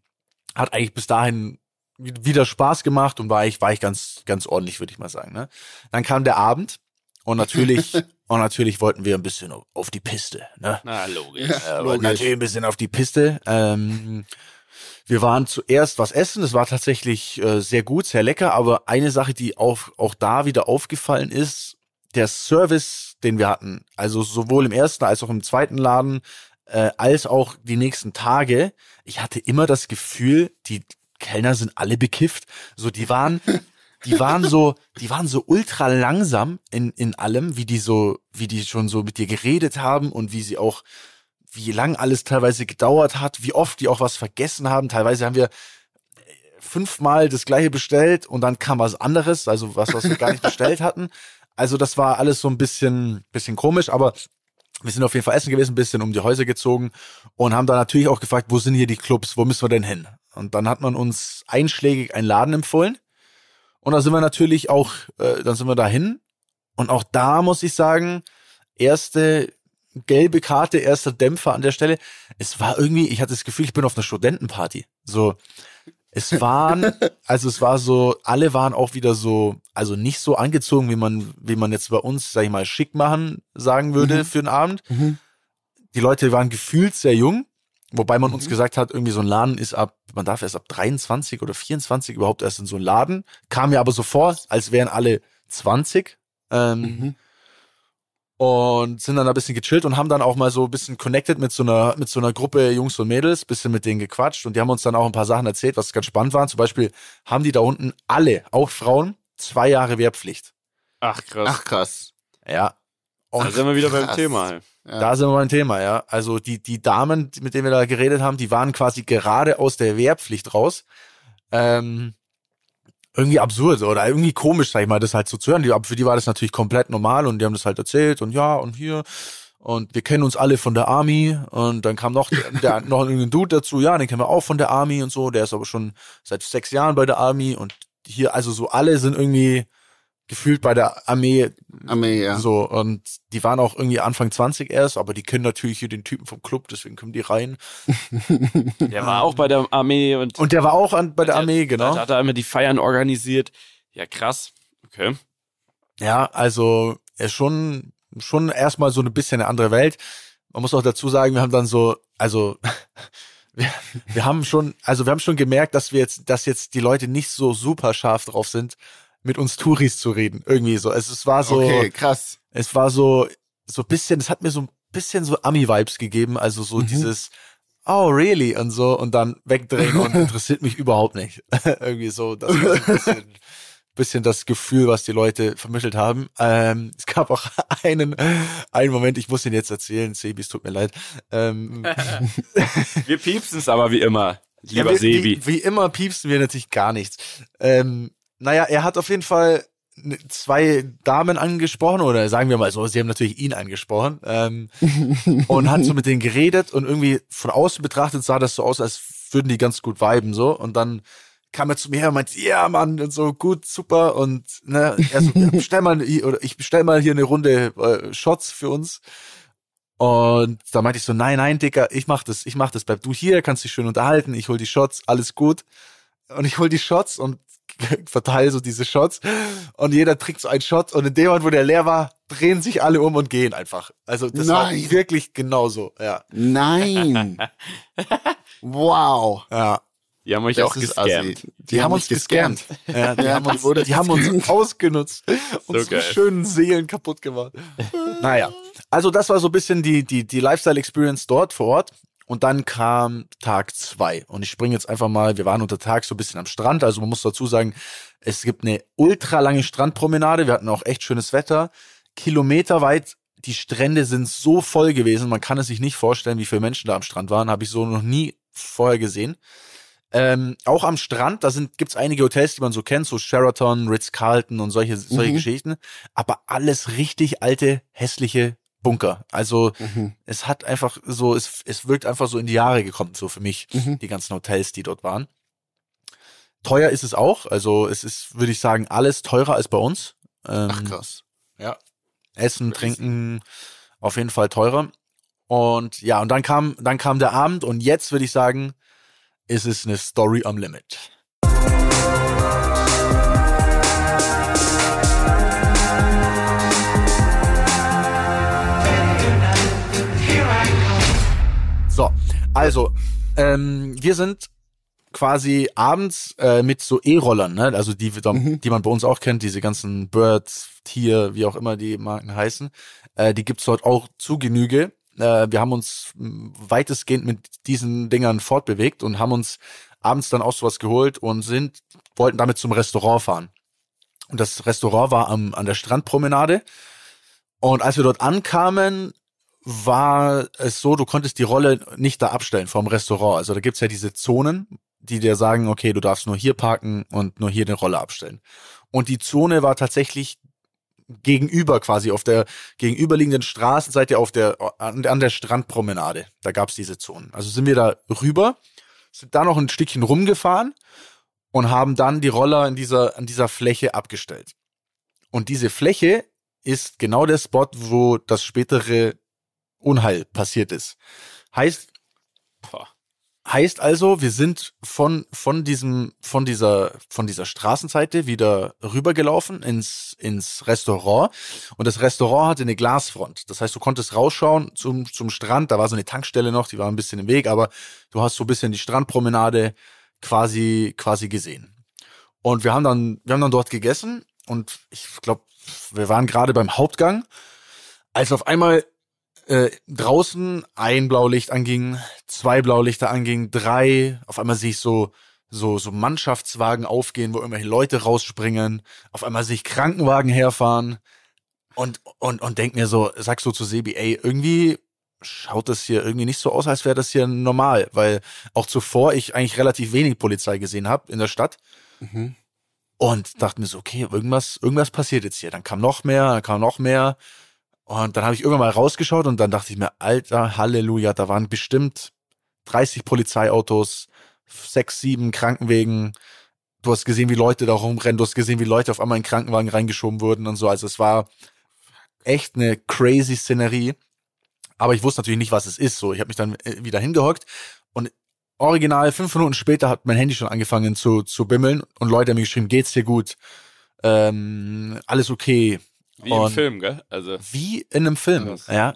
[SPEAKER 2] hat eigentlich bis dahin wieder Spaß gemacht und war ich, war ich ganz, ganz ordentlich, würde ich mal sagen. Ne? Dann kam der Abend und natürlich, und natürlich wollten wir ein bisschen auf, die Piste. Ne?
[SPEAKER 3] Na, logisch.
[SPEAKER 2] Äh, wollten natürlich ein bisschen auf die Piste. Ähm, wir waren zuerst was essen, es war tatsächlich äh, sehr gut, sehr lecker, aber eine Sache, die auch, auch da wieder aufgefallen ist, der Service, den wir hatten, also sowohl im ersten als auch im zweiten Laden, äh, als auch die nächsten Tage, ich hatte immer das Gefühl, die Kellner sind alle bekifft. So, die waren, die waren so, die waren so ultra langsam in, in allem, wie die so, wie die schon so mit dir geredet haben und wie sie auch, wie lang alles teilweise gedauert hat, wie oft die auch was vergessen haben. Teilweise haben wir äh, fünfmal das gleiche bestellt und dann kam was anderes, also was, was wir gar nicht bestellt hatten. Also das war alles so ein bisschen, bisschen komisch, aber wir sind auf jeden Fall essen gewesen, ein bisschen um die Häuser gezogen und haben da natürlich auch gefragt, wo sind hier die Clubs, wo müssen wir denn hin? Und dann hat man uns einschlägig einen Laden empfohlen und da sind wir natürlich auch, äh, dann sind wir dahin und auch da muss ich sagen, erste gelbe Karte, erster Dämpfer an der Stelle. Es war irgendwie, ich hatte das Gefühl, ich bin auf einer Studentenparty. So, es waren, also es war so, alle waren auch wieder so, also nicht so angezogen, wie man, wie man jetzt bei uns, sag ich mal, schick machen sagen würde
[SPEAKER 1] Mhm.
[SPEAKER 2] für den Abend.
[SPEAKER 1] Mhm.
[SPEAKER 2] Die Leute waren gefühlt sehr jung, wobei man uns
[SPEAKER 1] Mhm.
[SPEAKER 2] gesagt hat, irgendwie so ein Laden ist ab, man darf erst ab 23 oder 24 überhaupt erst in so einen Laden. Kam mir aber so vor, als wären alle 20. Ähm,
[SPEAKER 1] Mhm.
[SPEAKER 2] und sind dann ein bisschen gechillt und haben dann auch mal so ein bisschen connected mit so einer mit so einer Gruppe Jungs und Mädels, bisschen mit denen gequatscht und die haben uns dann auch ein paar Sachen erzählt, was ganz spannend war. Zum Beispiel haben die da unten alle, auch Frauen, zwei Jahre Wehrpflicht.
[SPEAKER 3] Ach, krass.
[SPEAKER 1] Ach krass.
[SPEAKER 2] Ja. Und
[SPEAKER 3] da sind wir wieder beim
[SPEAKER 1] krass.
[SPEAKER 3] Thema.
[SPEAKER 1] Ja.
[SPEAKER 2] da sind wir beim Thema, ja. Also die die Damen, mit denen wir da geredet haben, die waren quasi gerade aus der Wehrpflicht raus. Ähm, irgendwie absurd oder irgendwie komisch, sag ich mal, das halt so zu hören. Die, für die war das natürlich komplett normal und die haben das halt erzählt und ja und hier und wir kennen uns alle von der Army und dann kam noch der, noch irgendein Dude dazu, ja, den kennen wir auch von der Army und so, der ist aber schon seit sechs Jahren bei der Army und hier, also so alle sind irgendwie gefühlt bei der Armee
[SPEAKER 1] Armee, ja.
[SPEAKER 2] so und die waren auch irgendwie Anfang 20 erst, aber die kennen natürlich hier den Typen vom Club, deswegen kommen die rein.
[SPEAKER 3] Der war auch bei der Armee und,
[SPEAKER 2] Und der war auch an, bei der Armee, genau.
[SPEAKER 3] Da hat er immer die Feiern organisiert. Ja, krass. Okay.
[SPEAKER 2] Ja, also er ist schon, schon erstmal so ein bisschen eine andere Welt. Man muss auch dazu sagen, wir haben dann so, also wir, wir haben schon, also wir haben schon gemerkt, dass wir jetzt, dass jetzt die Leute nicht so super scharf drauf sind, mit uns Touris zu reden. Irgendwie so. Es, es war so,
[SPEAKER 1] Okay, krass.
[SPEAKER 2] es war so, so bisschen, es hat mir so ein bisschen so Ami-Vibes gegeben, also so dieses, oh really und so und dann wegdrehen und interessiert mich überhaupt nicht. Irgendwie so, das war so ein bisschen, bisschen das Gefühl, was die Leute vermittelt haben. Ähm, es gab auch einen, einen Moment, ich muss ihn jetzt erzählen, Sebi, es tut mir leid. Ähm,
[SPEAKER 3] Wir piepsen es aber wie immer. Lieber
[SPEAKER 2] ja, wie,
[SPEAKER 3] Sebi.
[SPEAKER 2] Wie, wie immer piepsen wir natürlich gar nichts. Ähm, naja, er hat auf jeden Fall zwei Damen angesprochen oder sagen wir mal so, sie haben natürlich ihn angesprochen ähm, und hat so mit denen geredet und irgendwie von außen betrachtet sah das so aus, als würden die ganz gut viben so. Und dann kam er zu mir her und meinte, ja Mann und so gut, super. Und ne, er so, ja, bestell mal hier- oder ich bestell mal hier eine Runde äh, Shots für uns. Und da meinte ich so, nein, nein, Dicker, ich mach das, ich mach das, bleib du hier, kannst dich schön unterhalten, ich hol die Shots, alles gut. Und ich hol die Shots und verteile so diese Shots und jeder trinkt so einen Shot und in dem Moment, wo der leer war, drehen sich alle um und gehen einfach. Also das
[SPEAKER 1] Nein.
[SPEAKER 2] war wirklich genauso, ja.
[SPEAKER 1] Nein. wow.
[SPEAKER 2] Ja.
[SPEAKER 3] Die haben euch
[SPEAKER 1] Das
[SPEAKER 3] auch gescammt.
[SPEAKER 1] assi.
[SPEAKER 2] Die, haben uns gescammt. Ja, die, haben
[SPEAKER 1] die
[SPEAKER 2] uns,
[SPEAKER 1] wurde
[SPEAKER 2] die haben uns ausgenutzt. Unsere
[SPEAKER 3] geil.
[SPEAKER 2] schönen Seelen kaputt gemacht. naja, also das war so ein bisschen die, die, die Lifestyle-Experience dort vor Ort. Und dann kam Tag zwei. Und ich springe jetzt einfach mal, wir waren unter Tag so ein bisschen am Strand. Also man muss dazu sagen, es gibt eine ultra lange Strandpromenade. Wir hatten auch echt schönes Wetter. Kilometerweit, die Strände sind so voll gewesen. Man kann es sich nicht vorstellen, wie viele Menschen da am Strand waren. Habe ich so noch nie vorher gesehen. Ähm, auch am Strand, da sind, gibt's einige Hotels, die man so kennt, so Sheraton, Ritz-Carlton und solche, solche
[SPEAKER 1] Mhm.
[SPEAKER 2] Geschichten. Aber alles richtig alte, hässliche Bunker. Also
[SPEAKER 1] Mhm.
[SPEAKER 2] es hat einfach so, es, es wirkt einfach so in die Jahre gekommen, so für mich,
[SPEAKER 1] Mhm.
[SPEAKER 2] die ganzen Hotels, die dort waren. Teuer ist es auch. Also es ist, würde ich sagen, alles teurer als bei uns. Ähm,
[SPEAKER 1] Ach krass.
[SPEAKER 2] ja. Essen, trinken, auf jeden Fall teurer. Und ja, und dann kam, dann kam der Abend und jetzt würde ich sagen, ist es eine Story am Limit. So, also, ähm, wir sind quasi abends äh, mit so E-Rollern, ne? also die,
[SPEAKER 1] Mhm.
[SPEAKER 2] die man bei uns auch kennt, diese ganzen Birds, Tier, wie auch immer die Marken heißen, äh, die gibt's dort auch zu Genüge. Äh, wir haben uns weitestgehend mit diesen Dingern fortbewegt und haben uns abends dann auch sowas geholt und sind, wollten damit zum Restaurant fahren. Und das Restaurant war am, an der Strandpromenade. Und als wir dort ankamen, war es so, du konntest die Rolle nicht da abstellen vom Restaurant. Also da gibt's ja diese Zonen, die dir sagen, okay, du darfst nur hier parken und nur hier eine Rolle abstellen. Und die Zone war tatsächlich gegenüber quasi auf der gegenüberliegenden Straßenseite auf der an, der Strandpromenade. Da gab's diese Zonen. Also sind wir da rüber, sind da noch ein Stückchen rumgefahren und haben dann die Roller in dieser an dieser Fläche abgestellt. Und diese Fläche ist genau der Spot, wo das spätere Unheil passiert ist. Heißt,
[SPEAKER 3] Boah.
[SPEAKER 2] heißt also, wir sind von, von diesem, von dieser, von dieser Straßenseite wieder rübergelaufen ins, ins Restaurant. Und das Restaurant hatte eine Glasfront. Das heißt, du konntest rausschauen zum, zum Strand. Da war so eine Tankstelle noch, die war ein bisschen im Weg, aber du hast so ein bisschen die Strandpromenade quasi, quasi gesehen. Und wir haben dann, wir haben dann dort gegessen und ich glaube, wir waren gerade beim Hauptgang, als auf einmal äh, draußen ein Blaulicht anging, zwei Blaulichter anging, drei, auf einmal sehe ich so so so Mannschaftswagen aufgehen, wo irgendwelche Leute rausspringen, auf einmal sehe ich Krankenwagen herfahren und und und denk mir so, sag so zu Sebi, ey, irgendwie schaut das hier irgendwie nicht so aus, als wäre das hier normal, weil auch zuvor ich eigentlich relativ wenig Polizei gesehen habe in der Stadt.
[SPEAKER 1] Mhm.
[SPEAKER 2] und dachte mir so, okay, irgendwas, irgendwas passiert jetzt hier. Dann kam noch mehr, dann kam noch mehr. Und dann habe ich irgendwann mal rausgeschaut und dann dachte ich mir, alter Halleluja, da waren bestimmt 30 Polizeiautos, sechs, sieben Krankenwegen. Du hast gesehen, wie Leute da rumrennen, du hast gesehen, wie Leute auf einmal in Krankenwagen reingeschoben wurden und so. Also es war echt eine crazy Szenerie. Aber ich wusste natürlich nicht, was es ist. So, ich habe mich dann äh, wieder hingehockt und original fünf Minuten später hat mein Handy schon angefangen zu, zu bimmeln und Leute haben mir geschrieben, geht's dir gut? Ähm, alles okay.
[SPEAKER 3] Wie
[SPEAKER 2] Und-
[SPEAKER 3] im Film, gell? Also,
[SPEAKER 2] Wie in einem Film,
[SPEAKER 3] Krass.
[SPEAKER 2] ja.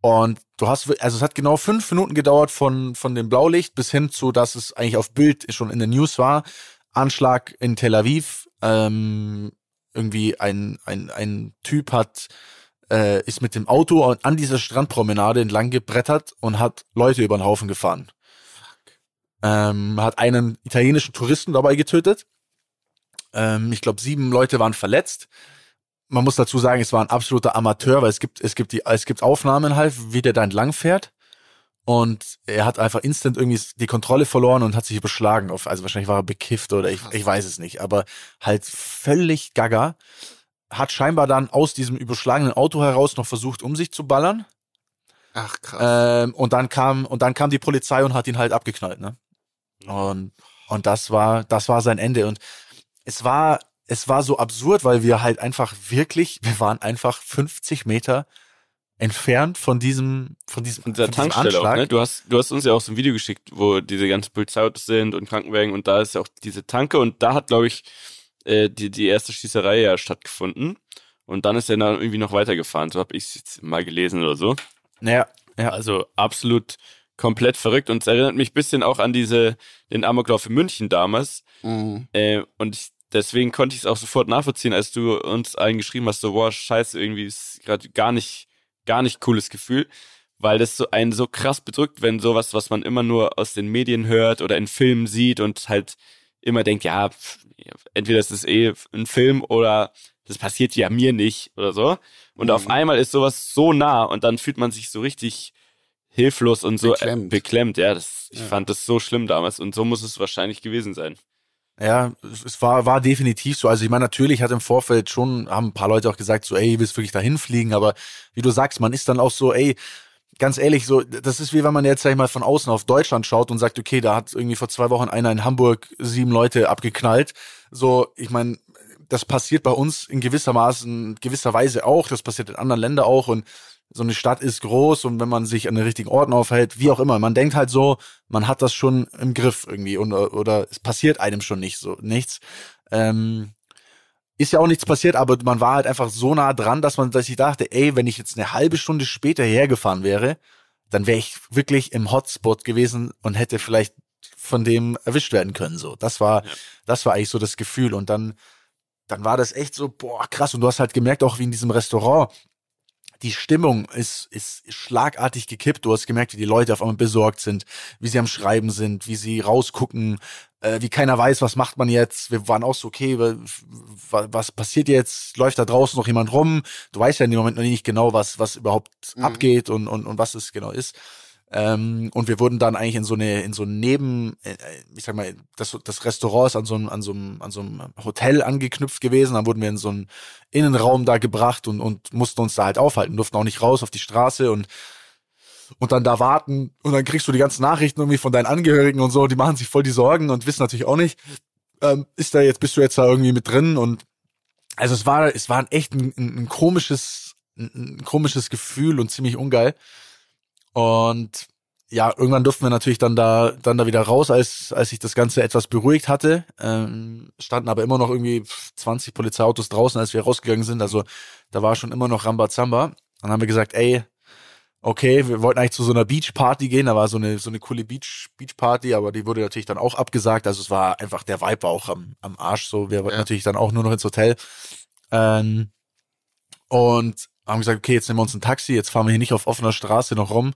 [SPEAKER 2] Und du hast, also es hat genau fünf Minuten gedauert von, von dem Blaulicht bis hin zu, dass es eigentlich auf Bild schon in der News war. Anschlag in Tel Aviv. Ähm, irgendwie ein, ein, ein Typ hat, äh, ist mit dem Auto an dieser Strandpromenade entlang gebrettert und hat Leute über den Haufen gefahren. Ähm, hat einen italienischen Touristen dabei getötet. Ähm, ich glaube, sieben Leute waren verletzt man muss dazu sagen, es war ein absoluter Amateur, weil es gibt, es gibt die, es gibt Aufnahmen halt, wie der da entlang fährt. Und er hat einfach instant irgendwie die Kontrolle verloren und hat sich überschlagen auf, also wahrscheinlich war er bekifft oder ich, ich weiß es nicht, aber halt völlig gaga. Hat scheinbar dann aus diesem überschlagenen Auto heraus noch versucht, um sich zu ballern.
[SPEAKER 1] Ach, krass.
[SPEAKER 2] Ähm, und dann kam, und dann kam die Polizei und hat ihn halt abgeknallt, ne? Und, und das war, das war sein Ende. Und es war, es war so absurd, weil wir halt einfach wirklich, wir waren einfach 50 Meter entfernt von diesem, von diesem,
[SPEAKER 3] von dieser
[SPEAKER 2] von diesem
[SPEAKER 3] Tankstelle auch,
[SPEAKER 2] Anschlag.
[SPEAKER 3] ne? Du hast, du hast uns ja auch so ein Video geschickt, wo diese ganzen Polizeiautos sind und Krankenwagen und da ist ja auch diese Tanke und da hat, glaube ich, äh, die, die erste Schießerei ja stattgefunden. Und dann ist er dann irgendwie noch weitergefahren. So habe ich es jetzt mal gelesen oder so.
[SPEAKER 2] Ja, ja.
[SPEAKER 3] Also absolut komplett verrückt und es erinnert mich ein bisschen auch an diese, den Amoklauf in München damals.
[SPEAKER 1] Mhm.
[SPEAKER 3] Äh, und ich, deswegen konnte ich es auch sofort nachvollziehen, als du uns allen geschrieben hast, so, boah, scheiße, irgendwie ist gerade gar nicht, gar nicht cooles Gefühl, weil das so einen so krass bedrückt, wenn sowas, was man immer nur aus den Medien hört oder in Filmen sieht und halt immer denkt, ja, pff, entweder ist es eh ein Film oder das passiert ja mir nicht oder so. Und
[SPEAKER 1] Mhm.
[SPEAKER 3] auf einmal ist sowas so nah und dann fühlt man sich so richtig hilflos und so
[SPEAKER 1] Beklemmt.
[SPEAKER 3] beklemmt. ja, das, ich
[SPEAKER 1] Ja.
[SPEAKER 3] fand das so schlimm damals und so muss es wahrscheinlich gewesen sein.
[SPEAKER 2] Ja, es war, war definitiv so. Also ich meine, natürlich hat im Vorfeld schon, haben ein paar Leute auch gesagt, so, ey, willst wirklich dahin fliegen? Aber wie du sagst, man ist dann auch so, ey, ganz ehrlich, so, das ist wie wenn man jetzt, sag ich mal, von außen auf Deutschland schaut und sagt, okay, da hat irgendwie vor zwei Wochen einer in Hamburg sieben Leute abgeknallt. So, ich meine, das passiert bei uns in gewisser Maßen, gewisser Weise auch, das passiert in anderen Ländern auch und so eine Stadt ist groß und wenn man sich an den richtigen Orten aufhält, wie auch immer, man denkt halt so, man hat das schon im Griff irgendwie und, oder es passiert einem schon nicht so, nichts. Ähm, ist ja auch nichts passiert, aber man war halt einfach so nah dran, dass man dass ich dachte, ey, wenn ich jetzt eine halbe Stunde später hergefahren wäre, dann wäre ich wirklich im Hotspot gewesen und hätte vielleicht von dem erwischt werden können. So, das war,
[SPEAKER 3] Ja.
[SPEAKER 2] das war eigentlich so das Gefühl. Und dann, dann war das echt so, boah, krass. Und du hast halt gemerkt, auch wie in diesem Restaurant, die Stimmung ist, ist schlagartig gekippt. Du hast gemerkt, wie die Leute auf einmal besorgt sind, wie sie am Schreiben sind, wie sie rausgucken, äh, wie keiner weiß, was macht man jetzt. Wir waren auch so, okay, wa- wa- was passiert jetzt? Läuft da draußen noch jemand rum? Du weißt ja in dem Moment noch nicht genau, was, was überhaupt
[SPEAKER 1] Mhm.
[SPEAKER 2] abgeht und, und, und was es genau ist. Ähm, und wir wurden dann eigentlich in so eine, in so ein Neben, äh, ich sag mal, das, das Restaurant ist an so einem, an so einem, an so einem Hotel angeknüpft gewesen. Dann wurden wir in so einen Innenraum da gebracht und, und mussten uns da halt aufhalten, durften auch nicht raus auf die Straße und und dann da warten und dann kriegst du die ganzen Nachrichten irgendwie von deinen Angehörigen und so, die machen sich voll die Sorgen und wissen natürlich auch nicht, ähm, ist da jetzt, bist du jetzt da irgendwie mit drin und also es war, es war echt ein, ein, ein komisches, ein, ein komisches Gefühl und ziemlich ungeil. Und ja, irgendwann durften wir natürlich dann da, dann da wieder raus, als, als sich das Ganze etwas beruhigt hatte. Ähm, standen aber immer noch irgendwie 20 Polizeiautos draußen, als wir rausgegangen sind. Also da war schon immer noch Rambazamba. Dann haben wir gesagt, ey, okay, wir wollten eigentlich zu so einer Beachparty gehen. Da war so eine, so eine coole Beach, Beachparty, aber die wurde natürlich dann auch abgesagt. Also es war einfach, der Vibe war auch am, am Arsch so. Wir wollten
[SPEAKER 1] Ja.
[SPEAKER 2] natürlich dann auch nur noch ins Hotel. Ähm, und haben gesagt, okay, jetzt nehmen wir uns ein Taxi, jetzt fahren wir hier nicht auf offener Straße noch rum.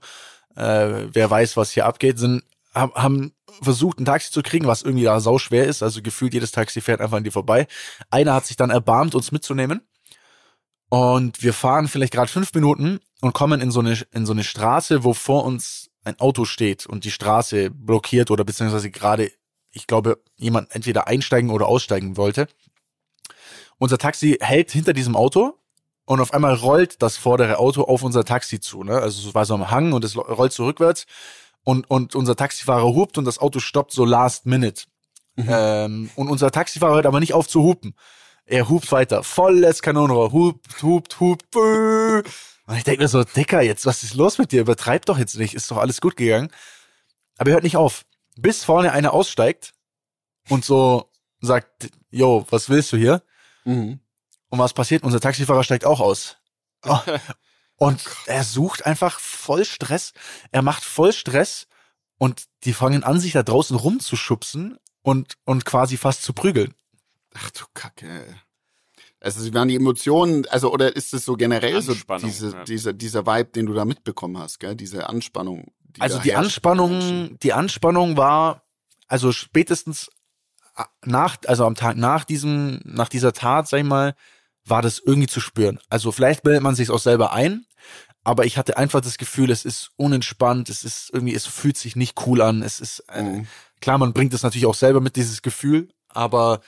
[SPEAKER 2] Äh, wer weiß, was hier abgeht, sind, haben, haben versucht, ein Taxi zu kriegen, was irgendwie da sau schwer ist. Also gefühlt jedes Taxi fährt einfach an dir vorbei. Einer hat sich dann erbarmt, uns mitzunehmen. Und wir fahren vielleicht gerade fünf Minuten und kommen in so eine, in so eine Straße, wo vor uns ein Auto steht und die Straße blockiert oder beziehungsweise gerade ich glaube, jemand entweder einsteigen oder aussteigen wollte. Unser Taxi hält hinter diesem Auto und auf einmal rollt das vordere Auto auf unser Taxi zu. Ne? Also es war so am Hang und es rollt so rückwärts und, und unser Taxifahrer hupt und das Auto stoppt so last minute. Ähm, und unser Taxifahrer hört aber nicht auf zu hupen. Er hupt weiter, volles Kanonenrohr, hupt, hupt, hupt. Und ich denke mir so, Dicker, jetzt, was ist los mit dir? Übertreib doch jetzt nicht, ist doch alles gut gegangen. Aber er hört nicht auf. Bis vorne einer aussteigt und so sagt, yo, was willst du hier?
[SPEAKER 1] Mhm.
[SPEAKER 2] Und was passiert? Unser Taxifahrer steigt auch aus. Oh. Und er sucht einfach voll Stress. Er macht voll Stress und die fangen an, sich da draußen rumzuschubsen und, und quasi fast zu prügeln.
[SPEAKER 1] Ach du Kacke. Also sie waren die Emotionen, also oder ist es so generell so diese,
[SPEAKER 3] ja.
[SPEAKER 1] dieser, dieser Vibe, den du da mitbekommen hast, gell? Diese Anspannung. Die
[SPEAKER 2] Also die. Anspannung, die Anspannung war, also spätestens a- nach, also am Tag nach diesem, nach dieser Tat, sag ich mal, war das irgendwie zu spüren. Also vielleicht bildet man sich auch selber ein, aber ich hatte einfach das Gefühl, es ist unentspannt, es ist irgendwie, es fühlt sich nicht cool an, es ist, äh,
[SPEAKER 1] Mhm.
[SPEAKER 2] klar, man bringt es natürlich auch selber mit, dieses Gefühl, aber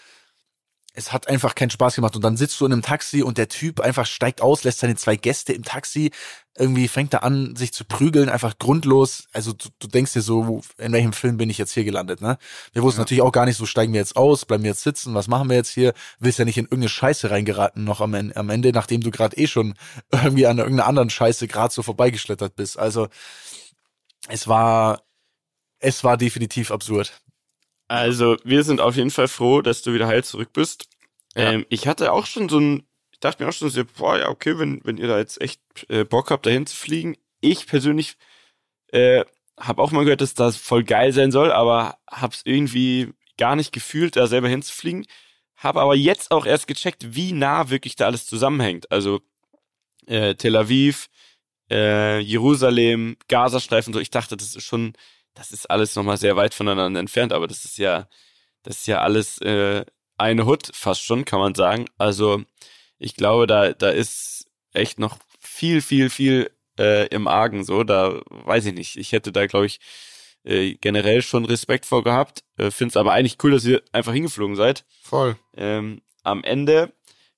[SPEAKER 2] es hat einfach keinen Spaß gemacht. Und dann sitzt du in einem Taxi und der Typ einfach steigt aus, lässt seine zwei Gäste im Taxi, irgendwie fängt er an, sich zu prügeln, einfach grundlos. Also du, du denkst dir so, in welchem Film bin ich jetzt hier gelandet, ne? Wir wussten natürlich auch gar nicht so, steigen wir jetzt aus, bleiben wir jetzt sitzen, was machen wir jetzt hier? Willst ja nicht in irgendeine Scheiße reingeraten noch am, am Ende, nachdem du gerade eh schon irgendwie an irgendeiner anderen Scheiße gerade so vorbeigeschlittert bist. Also es war, es war definitiv absurd.
[SPEAKER 3] Also, wir sind auf jeden Fall froh, dass du wieder heil zurück bist.
[SPEAKER 2] Ja.
[SPEAKER 3] Ähm, ich hatte auch schon so ein, ich dachte mir auch schon so, boah, ja, okay, wenn, wenn ihr da jetzt echt äh, Bock habt, dahin zu fliegen. Ich persönlich äh, habe auch mal gehört, dass das voll geil sein soll, aber hab's irgendwie gar nicht gefühlt, da selber hinzufliegen. Habe aber jetzt auch erst gecheckt, wie nah wirklich da alles zusammenhängt. Also äh, Tel Aviv, äh, Jerusalem, Gazastreifen, so. Ich dachte, das ist schon, das ist alles nochmal sehr weit voneinander entfernt, aber das ist ja, das ist ja alles äh, eine Hut, fast schon, kann man sagen. Also ich glaube, da, da ist echt noch viel, viel, viel äh, im Argen so. Da weiß ich nicht. Ich hätte da, glaube ich, äh, generell schon Respekt vor gehabt. Äh, Finde es aber eigentlich cool, dass ihr einfach hingeflogen seid.
[SPEAKER 1] Voll.
[SPEAKER 3] Ähm, am Ende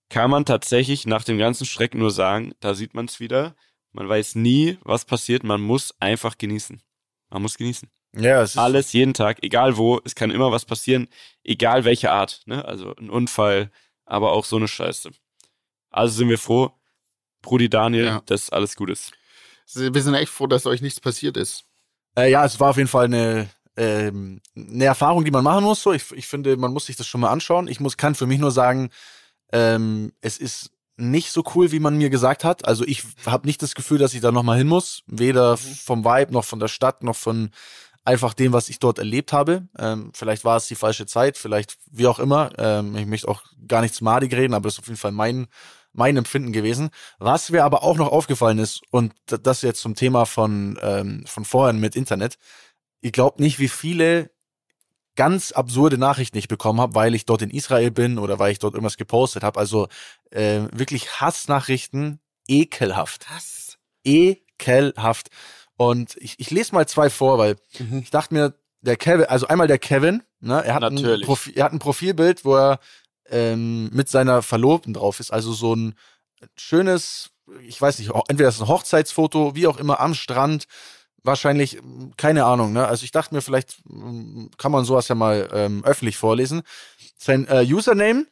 [SPEAKER 3] kann man tatsächlich nach dem ganzen Schreck nur sagen, da sieht man es wieder. Man weiß nie, was passiert. Man muss einfach genießen. Man muss genießen.
[SPEAKER 2] Ja, es ist
[SPEAKER 3] Alles, jeden Tag, egal wo. Es kann immer was passieren, egal welche Art. Ne? Also ein Unfall, aber auch so eine Scheiße. Also sind wir froh, Brudi Daniel,
[SPEAKER 1] Ja.
[SPEAKER 3] dass alles gut ist.
[SPEAKER 1] Wir sind echt froh, dass euch nichts passiert ist.
[SPEAKER 2] Äh, ja, es war auf jeden Fall eine, ähm, eine Erfahrung, die man machen muss. So, ich, ich finde, man muss sich das schon mal anschauen. Ich muss, kann für mich nur sagen, ähm, es ist nicht so cool, wie man mir gesagt hat. Also ich habe nicht das Gefühl, dass ich da noch mal hin muss, weder vom Vibe noch von der Stadt noch von einfach dem, was ich dort erlebt habe. Ähm, vielleicht war es die falsche Zeit, vielleicht wie auch immer. Ähm, ich möchte auch gar nichts madig reden, aber das ist auf jeden Fall mein mein Empfinden gewesen. Was mir aber auch noch aufgefallen ist, und das jetzt zum Thema von, ähm, von vorhin mit Internet, ihr glaubt nicht, wie viele ganz absurde Nachrichten ich bekommen habe, weil ich dort in Israel bin oder weil ich dort irgendwas gepostet habe. Also äh, wirklich Hassnachrichten, ekelhaft.
[SPEAKER 1] Was?
[SPEAKER 2] Ekelhaft. Und ich, ich lese mal zwei vor, weil
[SPEAKER 1] Mhm.
[SPEAKER 2] ich dachte mir, der Kevin, also einmal der Kevin, ne, er hat, ein. Profi, er hat ein Profilbild, wo er ähm, mit seiner Verlobten drauf ist. Also so ein schönes, ich weiß nicht, entweder das ist ein Hochzeitsfoto, wie auch immer, am Strand. Wahrscheinlich, keine Ahnung, ne? Also ich dachte mir, vielleicht mm, kann man sowas ja mal ähm, öffentlich vorlesen. Sein äh, Username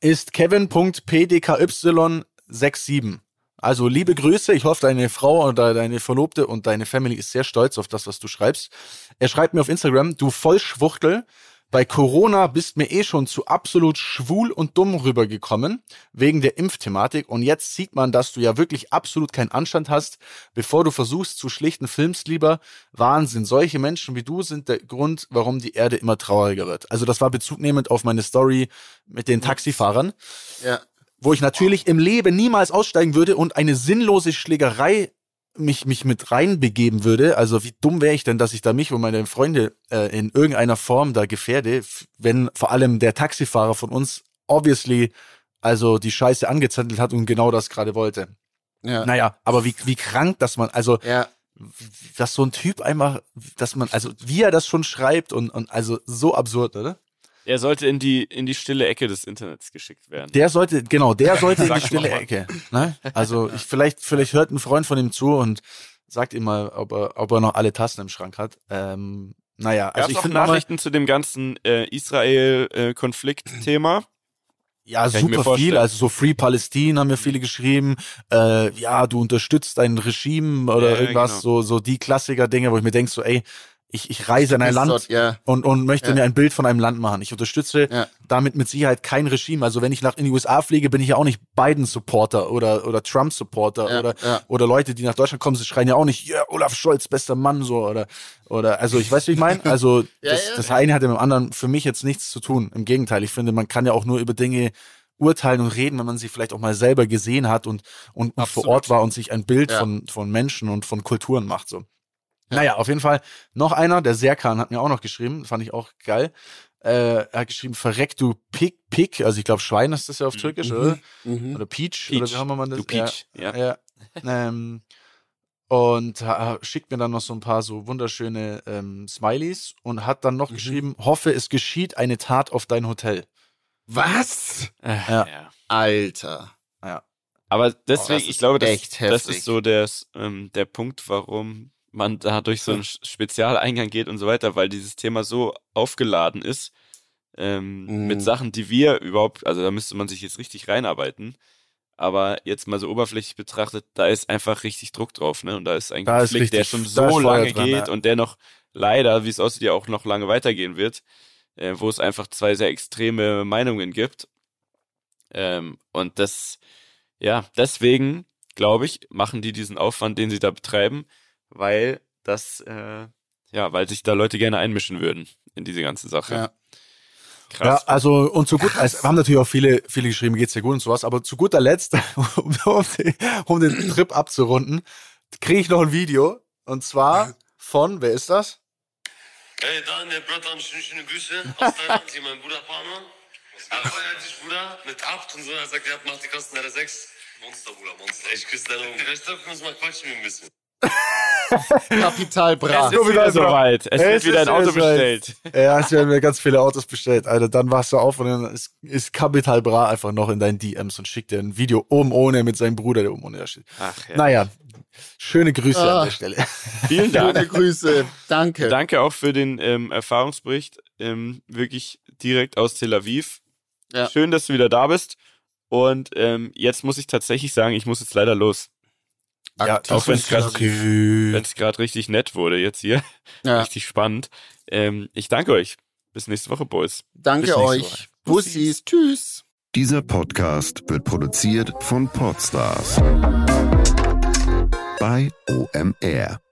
[SPEAKER 2] ist kevin.pdky67. Also liebe Grüße, ich hoffe, deine Frau oder deine Verlobte und deine Family ist sehr stolz auf das, was du schreibst. Er schreibt mir auf Instagram, du Vollschwuchtel, bei Corona bist mir eh schon zu absolut schwul und dumm rübergekommen, wegen der Impfthematik. Und jetzt sieht man, dass du ja wirklich absolut keinen Anstand hast. Bevor du versuchst zu schlichten, filmst lieber. Wahnsinn. Solche Menschen wie du sind der Grund, warum die Erde immer trauriger wird. Also das war bezugnehmend auf meine Story mit den Taxifahrern
[SPEAKER 1] Ja.
[SPEAKER 2] wo ich natürlich im Leben niemals aussteigen würde und eine sinnlose Schlägerei mich, mich mit reinbegeben würde. Also wie dumm wäre ich denn, dass ich da mich und meine Freunde äh, in irgendeiner Form da gefährde, wenn vor allem der Taxifahrer von uns obviously also die Scheiße angezettelt hat und genau das gerade wollte.
[SPEAKER 1] Ja.
[SPEAKER 2] Naja, aber wie, wie krank, dass man, also
[SPEAKER 1] ja.
[SPEAKER 2] dass so ein Typ einfach, dass man, also wie er das schon schreibt und, und also so absurd, oder?
[SPEAKER 3] Er sollte in die, in die stille Ecke des Internets geschickt werden.
[SPEAKER 2] Der sollte, genau, der sollte in die stille. Ecke. Ne? Also ich, vielleicht, vielleicht hört ein Freund von ihm zu und sagt ihm mal, ob er, ob er noch alle Tassen im Schrank hat. Ähm, naja, also
[SPEAKER 3] es
[SPEAKER 2] ich
[SPEAKER 3] auch
[SPEAKER 2] finde
[SPEAKER 3] Nachrichten zu dem ganzen äh, Israel-Konflikt-Thema?
[SPEAKER 2] ja,
[SPEAKER 3] ich mir
[SPEAKER 2] super viel. Also so Free Palestine haben mir viele geschrieben. Äh, ja, du unterstützt ein Regime oder
[SPEAKER 3] Ja,
[SPEAKER 2] irgendwas,
[SPEAKER 3] genau.
[SPEAKER 2] so, so die Klassiker-Dinge, wo ich mir denk so, ey, ich, ich reise in ein Land
[SPEAKER 1] dort, ja.
[SPEAKER 2] und, und möchte
[SPEAKER 1] Ja.
[SPEAKER 2] mir ein Bild von einem Land machen. Ich unterstütze
[SPEAKER 1] Ja.
[SPEAKER 2] damit mit Sicherheit kein Regime. Also wenn ich nach in die USA fliege, bin ich ja auch nicht Biden-Supporter oder, oder Trump-Supporter oder, oder Leute, die nach Deutschland kommen, sie schreien ja auch nicht, ja, Olaf Scholz, bester Mann, so, oder, oder, also ich weiß, wie ich meine. Also, das, das eine hat ja mit dem anderen für mich jetzt nichts zu tun. Im Gegenteil, ich finde, man kann ja auch nur über Dinge urteilen und reden, wenn man sie vielleicht auch mal selber gesehen hat und, und, und vor. Ort war und sich ein Bild von, von Menschen und von Kulturen macht, so. Naja, auf jeden Fall noch einer, der Serkan hat mir auch noch geschrieben, fand ich auch geil. Äh, er hat geschrieben, verreck du Pig, Pig, also ich glaube Schwein ist das ja auf Türkisch, oder?
[SPEAKER 1] Mhm.
[SPEAKER 2] Oder Peach,
[SPEAKER 3] Peach.
[SPEAKER 2] oder wie haben wir man das?
[SPEAKER 3] Du Peach, ja.
[SPEAKER 2] Ja. ja. ähm, und ha- schickt mir dann noch so ein paar so wunderschöne ähm, Smileys und hat dann noch
[SPEAKER 1] Mhm.
[SPEAKER 2] geschrieben, hoffe, es geschieht eine Tat auf dein Hotel.
[SPEAKER 1] Was?
[SPEAKER 3] Äh,
[SPEAKER 2] Ja.
[SPEAKER 3] ja.
[SPEAKER 1] Alter.
[SPEAKER 3] Aber
[SPEAKER 1] Oh,
[SPEAKER 3] deswegen,
[SPEAKER 1] das
[SPEAKER 3] ich glaube, das, das ist so der, ähm, der Punkt, warum man da durch so einen Spezialeingang geht und so weiter, weil dieses Thema so aufgeladen ist ähm,
[SPEAKER 1] Mhm.
[SPEAKER 3] mit Sachen, die wir überhaupt, also da müsste man sich jetzt richtig reinarbeiten. Aber jetzt mal so oberflächlich betrachtet, da ist einfach richtig Druck drauf, ne? Und da ist ein
[SPEAKER 2] Da ist
[SPEAKER 3] Konflikt, der
[SPEAKER 2] richtig-
[SPEAKER 3] schon
[SPEAKER 2] da ist
[SPEAKER 3] so lange
[SPEAKER 2] dran,
[SPEAKER 3] geht
[SPEAKER 2] ja.
[SPEAKER 3] und der noch leider, wie es aussieht, ja auch noch lange weitergehen wird, äh, wo es einfach zwei sehr extreme Meinungen gibt. Ähm, und das, ja, deswegen, glaube ich, machen die diesen Aufwand, den sie da betreiben, weil das, äh, ja, weil sich da Leute gerne einmischen würden in diese ganze Sache.
[SPEAKER 1] Ja.
[SPEAKER 2] Ja,
[SPEAKER 3] Krass.
[SPEAKER 2] also und zu gut, also, haben natürlich auch viele, viele geschrieben, geht's dir gut und sowas, aber zu guter Letzt, um, um, den, um den Trip abzurunden, kriege ich noch ein Video und zwar von, wer ist das?
[SPEAKER 6] Ey, Daniel, Bratan, schöne, schöne Grüße aus Thailand, hier mein Bruder Pano. Er feiert dich, Bruder, mit Abt und so. Er sagt, er macht die Kosten der 6. Monster, Bruder, Monster. Ich küsse deine Augen. Vielleicht dürfen wir uns mal quatschen ein bisschen.
[SPEAKER 1] Kapital bra.
[SPEAKER 3] es ist wieder soweit. Es wird
[SPEAKER 2] Es
[SPEAKER 3] wieder
[SPEAKER 2] ist
[SPEAKER 3] ein Auto
[SPEAKER 2] wieder
[SPEAKER 3] bestellt.
[SPEAKER 2] Ja, es werden mir ganz viele Autos bestellt. Alter, dann wachst du auf und dann ist, ist Capital Bra einfach noch in deinen DMs und schickt dir ein Video oben ohne mit seinem Bruder, der oben ohne da steht.
[SPEAKER 3] Ach ja.
[SPEAKER 2] Naja, schöne Grüße
[SPEAKER 1] Ah.
[SPEAKER 2] an der Stelle.
[SPEAKER 3] Vielen Dank.
[SPEAKER 1] Schöne Grüße. Danke.
[SPEAKER 3] Danke auch für den ähm, Erfahrungsbericht. Ähm, wirklich direkt aus Tel Aviv.
[SPEAKER 1] Ja.
[SPEAKER 3] Schön, dass du wieder da bist. Und ähm, jetzt muss ich tatsächlich sagen, ich muss jetzt leider los.
[SPEAKER 2] Ja,
[SPEAKER 3] auch. Wenn es gerade richtig nett wurde jetzt hier.
[SPEAKER 1] Ja.
[SPEAKER 3] Richtig spannend. Ähm, ich danke euch. Bis nächste Woche, Boys.
[SPEAKER 1] Danke euch. Bussis. Tschüss.
[SPEAKER 7] Dieser Podcast wird produziert von Podstars bei OMR.